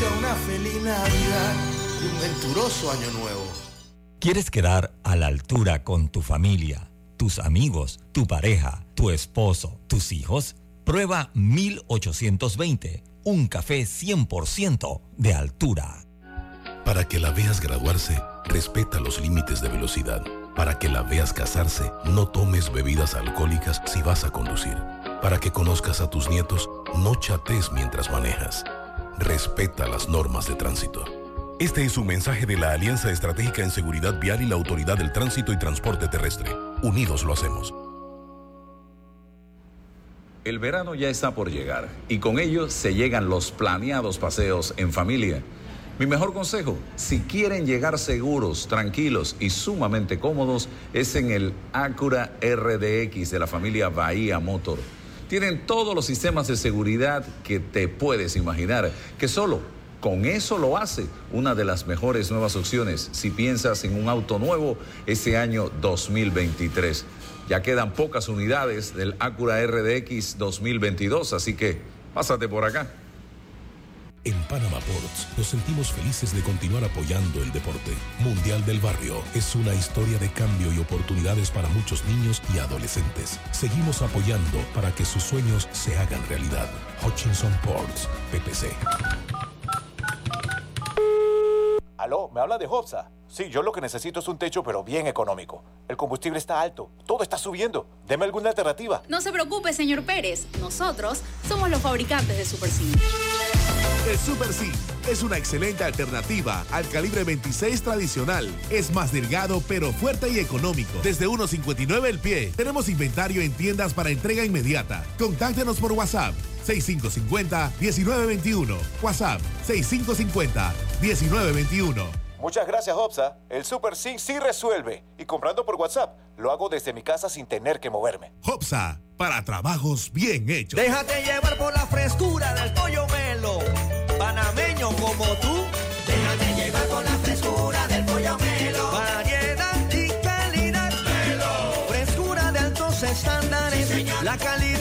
Una feliz Navidad y un venturoso año nuevo. ¿Quieres quedar a la altura con tu familia, tus amigos, tu pareja, tu esposo, tus hijos? Prueba 1820, un café 100% de altura. Para que la veas graduarse, respeta los límites de velocidad. Para que la veas casarse, no tomes bebidas alcohólicas si vas a conducir. Para que conozcas a tus nietos, no chates mientras manejas respeta las normas de tránsito. Este es un mensaje de la Alianza Estratégica en Seguridad Vial y la Autoridad del Tránsito y Transporte Terrestre. Unidos lo hacemos. El verano ya está por llegar y con ello se llegan los planeados paseos en familia. Mi mejor consejo, si quieren llegar seguros, tranquilos y sumamente cómodos, es en el Acura RDX de la familia Bahía Motor. Tienen todos los sistemas de seguridad que te puedes imaginar, que solo con eso lo hace una de las mejores nuevas opciones si piensas en un auto nuevo este año 2023. Ya quedan pocas unidades del Acura RDX 2022, así que pásate por acá. En Panama Ports nos sentimos felices de continuar apoyando el deporte. Mundial del Barrio es una historia de cambio y oportunidades para muchos niños y adolescentes. Seguimos apoyando para que sus sueños se hagan realidad. Hutchinson Ports, PPC. Aló, ¿me habla de Hopsa? Sí, yo lo que necesito es un techo, pero bien económico. El combustible está alto, todo está subiendo. Deme alguna alternativa. No se preocupe, señor Pérez. Nosotros somos los fabricantes de Super C. El Super C es una excelente alternativa al calibre 26 tradicional. Es más delgado pero fuerte y económico. Desde 1.59 el pie. Tenemos inventario en tiendas para entrega inmediata. Contáctenos por WhatsApp 6550-1921. WhatsApp 6550-1921. Muchas gracias, Hopsa. El Super Sync sí resuelve. Y comprando por WhatsApp, lo hago desde mi casa sin tener que moverme. Hopsa, para trabajos bien hechos. Déjate llevar por la frescura del pollo melo. Panameño como tú. Déjate llevar por la frescura del pollo melo. Variedad y calidad. Melo. Frescura de altos estándares. la calidad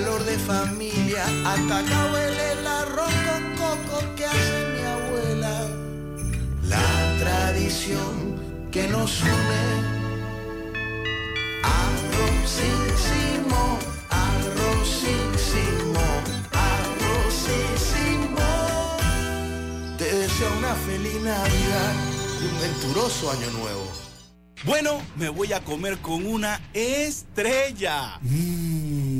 Calor de familia. Hasta acá huele el arroz con coco que hace mi abuela. La tradición que nos une. Arrozísimo, arrozísimo, arrozísimo. Te deseo una feliz Navidad y un venturoso año nuevo. Bueno, me voy a comer con una estrella. Mm.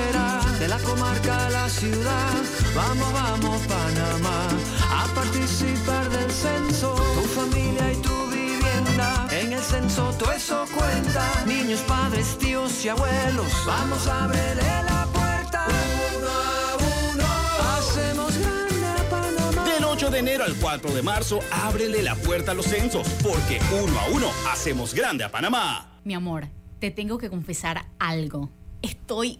de la comarca a la ciudad, vamos, vamos Panamá, a participar del censo, tu familia y tu vivienda, en el censo todo eso cuenta, niños, padres, tíos y abuelos, vamos a abrirle la puerta, uno a uno, hacemos grande a Panamá. Del 8 de enero al 4 de marzo, ábrele la puerta a los censos, porque uno a uno hacemos grande a Panamá. Mi amor, te tengo que confesar algo. Estoy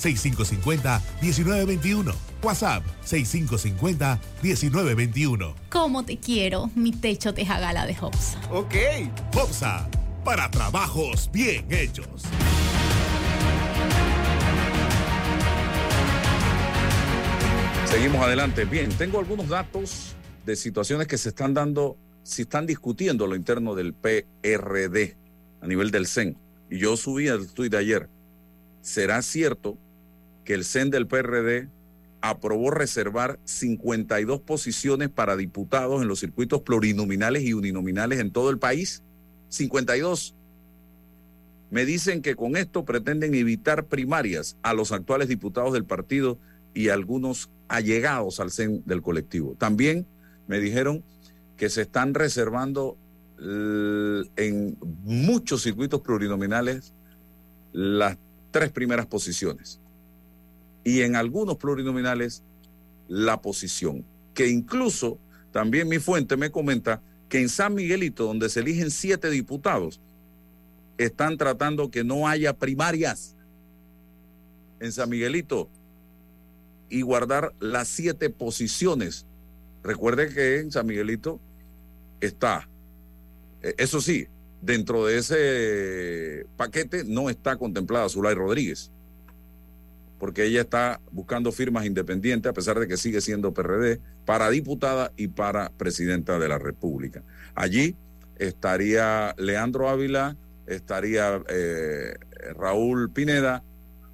6550-1921. WhatsApp 6550-1921. ¿Cómo te quiero, mi techo de jagala de Hopsa? Ok. Hopsa, para trabajos bien hechos. Seguimos adelante. Bien, tengo algunos datos de situaciones que se están dando, se están discutiendo lo interno del PRD a nivel del CEN. Y yo subí el tuit de ayer. ¿Será cierto que el CEN del PRD aprobó reservar 52 posiciones para diputados en los circuitos plurinominales y uninominales en todo el país? 52. Me dicen que con esto pretenden evitar primarias a los actuales diputados del partido y algunos allegados al CEN del colectivo. También me dijeron que se están reservando en muchos circuitos plurinominales las tres primeras posiciones y en algunos plurinominales la posición, que incluso también mi fuente me comenta que en San Miguelito, donde se eligen siete diputados, están tratando que no haya primarias en San Miguelito y guardar las siete posiciones. Recuerde que en San Miguelito está, eh, eso sí, dentro de ese paquete no está contemplada Zulay Rodríguez porque ella está buscando firmas independientes, a pesar de que sigue siendo PRD, para diputada y para presidenta de la República. Allí estaría Leandro Ávila, estaría eh, Raúl Pineda,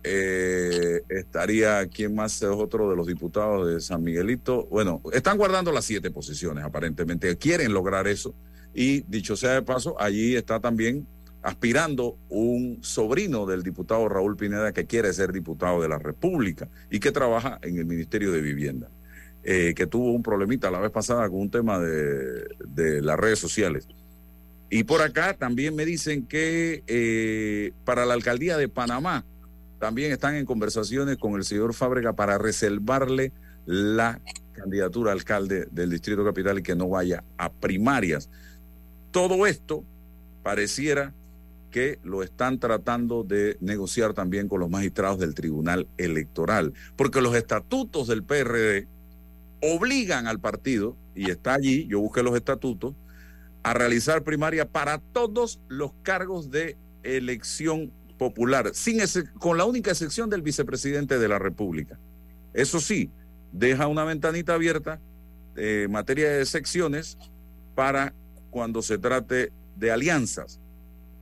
eh, estaría, ¿quién más es otro de los diputados de San Miguelito? Bueno, están guardando las siete posiciones, aparentemente, quieren lograr eso. Y dicho sea de paso, allí está también aspirando un sobrino del diputado Raúl Pineda que quiere ser diputado de la República y que trabaja en el Ministerio de Vivienda, eh, que tuvo un problemita la vez pasada con un tema de, de las redes sociales. Y por acá también me dicen que eh, para la alcaldía de Panamá también están en conversaciones con el señor Fábrega para reservarle la candidatura a alcalde del Distrito Capital y que no vaya a primarias. Todo esto pareciera que lo están tratando de negociar también con los magistrados del Tribunal Electoral, porque los estatutos del PRD obligan al partido, y está allí, yo busqué los estatutos, a realizar primaria para todos los cargos de elección popular, sin con la única excepción del vicepresidente de la República. Eso sí, deja una ventanita abierta en materia de secciones para cuando se trate de alianzas.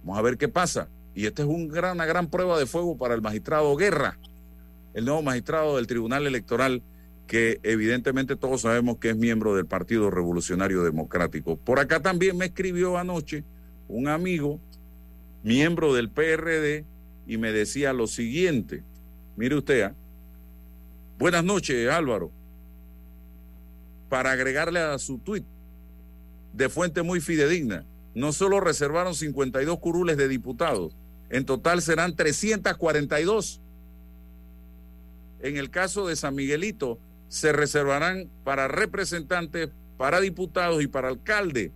Vamos a ver qué pasa. Y esta es una gran prueba de fuego para el magistrado Guerra, el nuevo magistrado del Tribunal Electoral, que evidentemente todos sabemos que es miembro del Partido Revolucionario Democrático. Por acá también me escribió anoche un amigo, miembro del PRD, y me decía lo siguiente. Mire usted, ¿ah? buenas noches Álvaro. Para agregarle a su tuit, de fuente muy fidedigna, no solo reservaron 52 curules de diputados, en total serán 342. En el caso de San Miguelito, se reservarán para representantes, para diputados y para alcalde,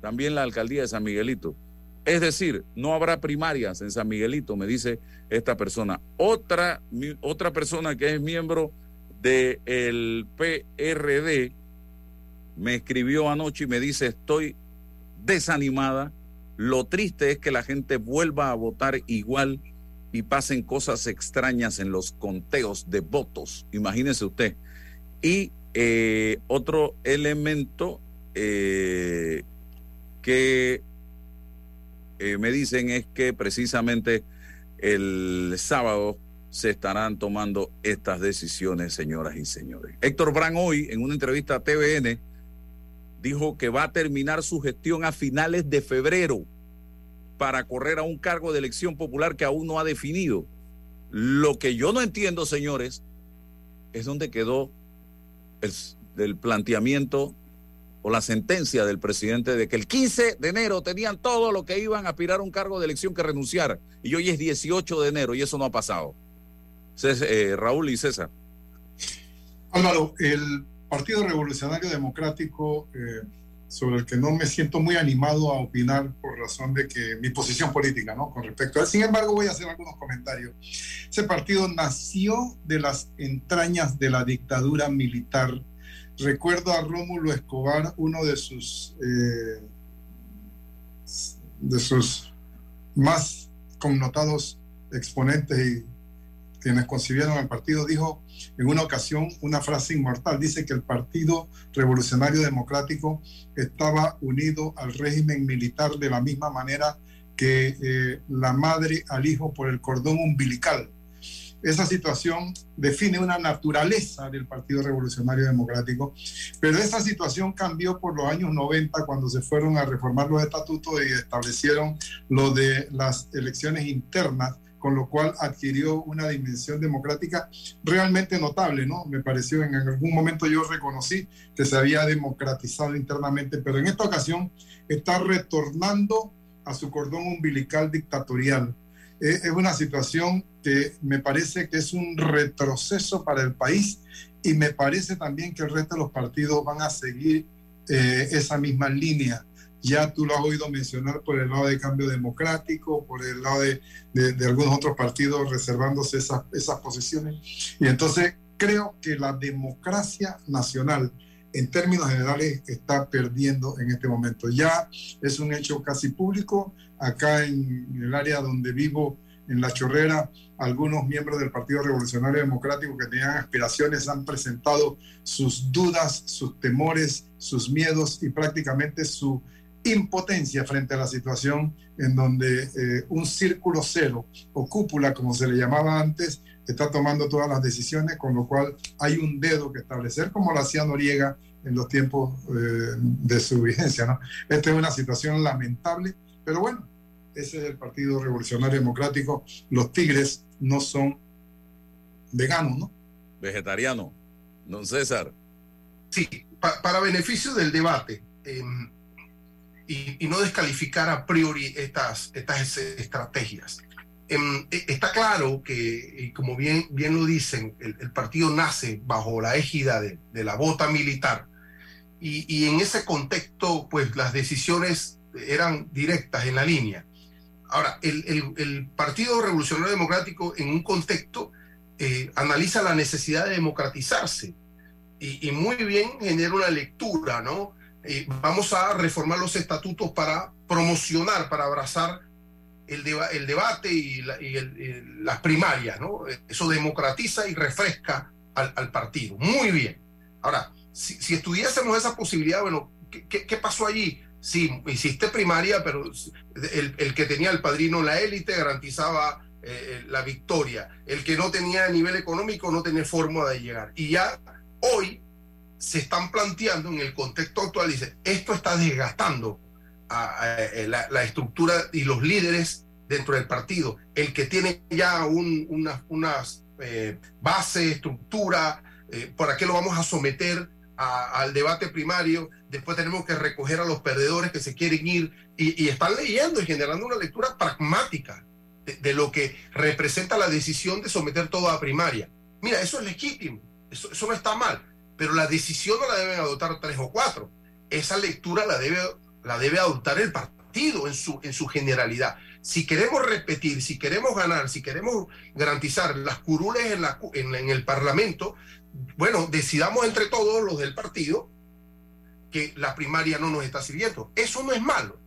también la alcaldía de San Miguelito. Es decir, no habrá primarias en San Miguelito, me dice esta persona. Otra, otra persona que es miembro del PRD me escribió anoche y me dice, estoy desanimada. Lo triste es que la gente vuelva a votar igual y pasen cosas extrañas en los conteos de votos. Imagínese usted. Y eh, otro elemento eh, que eh, me dicen es que precisamente el sábado se estarán tomando estas decisiones, señoras y señores. Héctor Brand hoy, en una entrevista a TVN, dijo que va a terminar su gestión a finales de febrero para correr a un cargo de elección popular que aún no ha definido. Lo que yo no entiendo, señores, es donde quedó el, planteamiento o la sentencia del presidente de que el 15 de enero tenían todo lo que iban a aspirar a un cargo de elección que renunciar. Y hoy es 18 de enero y eso no ha pasado. Eh, Raúl y César. Álvaro, el Partido Revolucionario Democrático, eh, sobre el que no me siento muy animado a opinar por razón de que mi posición política, ¿no? Con respecto a él. Sin embargo, voy a hacer algunos comentarios. Ese partido nació de las entrañas de la dictadura militar Recuerdo a Rómulo Escobar, uno de sus, eh, de sus más connotados exponentes y quienes concibieron el partido, dijo en una ocasión una frase inmortal. Dice que el Partido Revolucionario Democrático estaba unido al régimen militar de la misma manera que eh, la madre al hijo por el cordón umbilical esa situación define una naturaleza del Partido Revolucionario Democrático, pero esa situación cambió por los años 90 cuando se fueron a reformar los estatutos y establecieron lo de las elecciones internas, con lo cual adquirió una dimensión democrática realmente notable, ¿no? Me pareció, en algún momento yo reconocí que se había democratizado internamente, pero en esta ocasión está retornando a su cordón umbilical dictatorial es una situación que me parece que es un retroceso para el país y me parece también que el resto de los partidos van a seguir eh, esa misma línea. Ya tú lo has oído mencionar por el lado de cambio democrático, por el lado de, de, algunos otros partidos reservándose esas, esas posiciones. Y entonces creo que la democracia nacional, en términos generales, está perdiendo en este momento. Ya es un hecho casi público acá en el área donde vivo, en La Chorrera, algunos miembros del Partido Revolucionario Democrático que tenían aspiraciones han presentado sus dudas, sus temores, sus miedos y prácticamente su impotencia frente a la situación en donde eh, un círculo cero o cúpula, como se le llamaba antes, está tomando todas las decisiones, con lo cual hay un dedo que establecer, como lo hacía Noriega en los tiempos eh, de su vigencia. ¿no? Esta es una situación lamentable pero bueno, ese es el Partido Revolucionario Democrático. Los tigres no son veganos, ¿no? Vegetariano. Don César. Sí, para beneficio del debate em, y, no descalificar a priori estas, estas estrategias. Em, e, está claro que, como bien, bien lo dicen, el, partido nace bajo la égida de, la bota militar y, y, en ese contexto, pues las decisiones eran directas en la línea. Ahora, el, Partido Revolucionario Democrático en un contexto eh, analiza la necesidad de democratizarse y, muy bien genera una lectura, ¿no? Vamos a reformar los estatutos para promocionar, para abrazar el, el debate y, las primarias, ¿no? Eso democratiza y refresca al, partido. Muy bien. Ahora, si, estudiásemos esa posibilidad, bueno, ¿qué, pasó allí? Sí, hiciste primaria, pero el, que tenía el padrino la élite garantizaba eh, la victoria. El que no tenía nivel económico no tenía forma de llegar. Y ya hoy se están planteando en el contexto actual, dice, esto está desgastando a, la, estructura y los líderes dentro del partido. El que tiene ya un, una, unas eh, base, estructura, eh, ¿para qué lo vamos a someter al debate primario? Después tenemos que recoger a los perdedores que se quieren ir y, están leyendo y generando una lectura pragmática de, lo que representa la decisión de someter todo a primaria. Mira, eso es legítimo, eso no está mal, pero la decisión no la deben adoptar tres o cuatro. Esa lectura la debe la debe adoptar el partido en su, en su generalidad. Si queremos repetir, si queremos ganar, si queremos garantizar las curules en, la, en, el Parlamento, bueno, decidamos entre todos los del partido que la primaria no nos está sirviendo. Eso no es malo.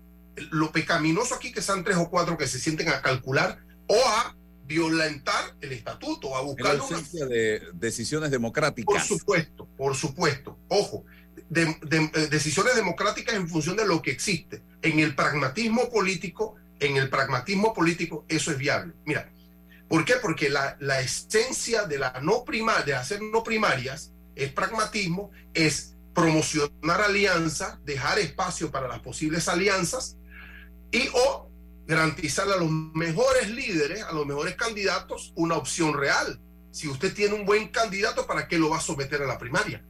Lo pecaminoso aquí que sean tres o cuatro que se sienten a calcular o a violentar el estatuto, a buscar la ausencia de decisiones democráticas. Por supuesto, por supuesto. Ojo, de, eh, decisiones democráticas en función de lo que existe. En el pragmatismo político, en el pragmatismo político, eso es viable. Mira, ¿por qué? Porque la, la esencia de la no primaria, de hacer no primarias, es pragmatismo, es promocionar alianzas, dejar espacio para las posibles alianzas y o garantizar a los mejores líderes, a los mejores candidatos, una opción real. Si usted tiene un buen candidato, ¿para qué lo va a someter a la primaria?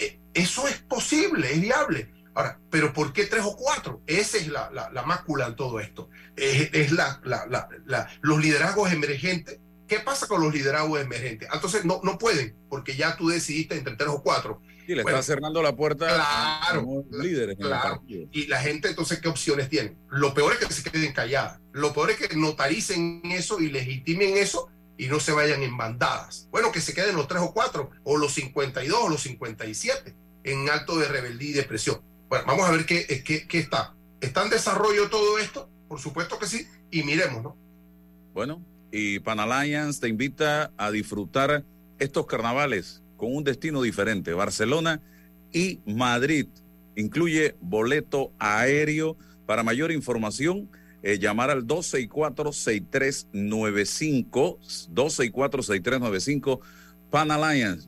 Eh, eso es posible, es viable. Ahora, pero ¿por qué tres o cuatro? Esa es la, la, mácula en todo esto. Es, la, los liderazgos emergentes. ¿Qué pasa con los liderazgos emergentes? Entonces no, no pueden, porque ya tú decidiste entre tres o cuatro. Y le está cerrando la puerta a los líderes. Claro. Y la gente, entonces, ¿qué opciones tienen? Lo peor es que se queden calladas. Lo peor es que notaricen eso y legitimen eso y no se vayan en bandadas. Bueno, que se queden los tres o cuatro, o los 52 o los 57 en alto de rebeldía y depresión. Bueno, vamos a ver qué, qué, qué está. ¿Está en desarrollo todo esto? Por supuesto que sí, y miremos, ¿no? Bueno, y Pan Alliance te invita a disfrutar estos carnavales con un destino diferente, Barcelona y Madrid. Incluye boleto aéreo. Para mayor información, eh, llamar al 264-6395, 264-6395, Pan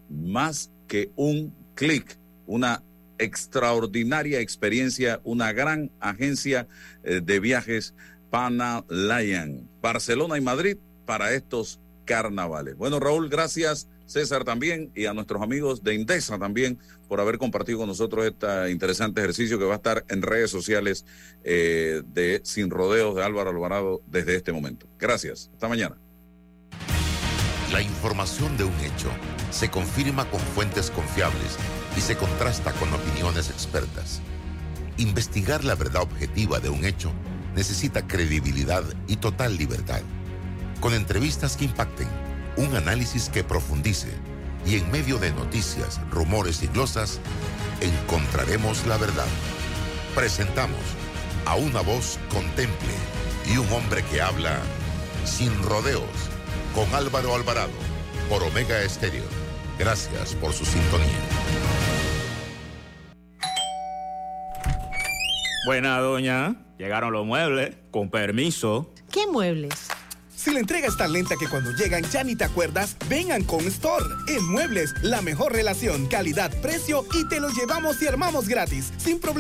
más que un clic una extraordinaria experiencia, una gran agencia eh, de viajes Panalayan, Barcelona y Madrid para estos carnavales. Bueno, Raúl, gracias. César también y a nuestros amigos de Indesa también por haber compartido con nosotros este interesante ejercicio que va a estar en redes sociales eh, de Sin Rodeos de Álvaro Alvarado desde este momento. Gracias. Hasta mañana. La información de un hecho se confirma con fuentes confiables y se contrasta con opiniones expertas. Investigar la verdad objetiva de un hecho necesita credibilidad y total libertad. Con entrevistas que impacten, un análisis que profundice y en medio de noticias, rumores y glosas, encontraremos la verdad. Presentamos a una voz contemple y un hombre que habla sin rodeos con Álvaro Alvarado por Omega Estéreo. Gracias por su sintonía. Buena, doña. Llegaron los muebles. Con permiso. ¿Qué muebles? Si la entrega es tan lenta que cuando llegan ya ni te acuerdas, vengan con Store. En Muebles, la mejor relación, calidad, precio y te lo llevamos y armamos gratis, sin problema.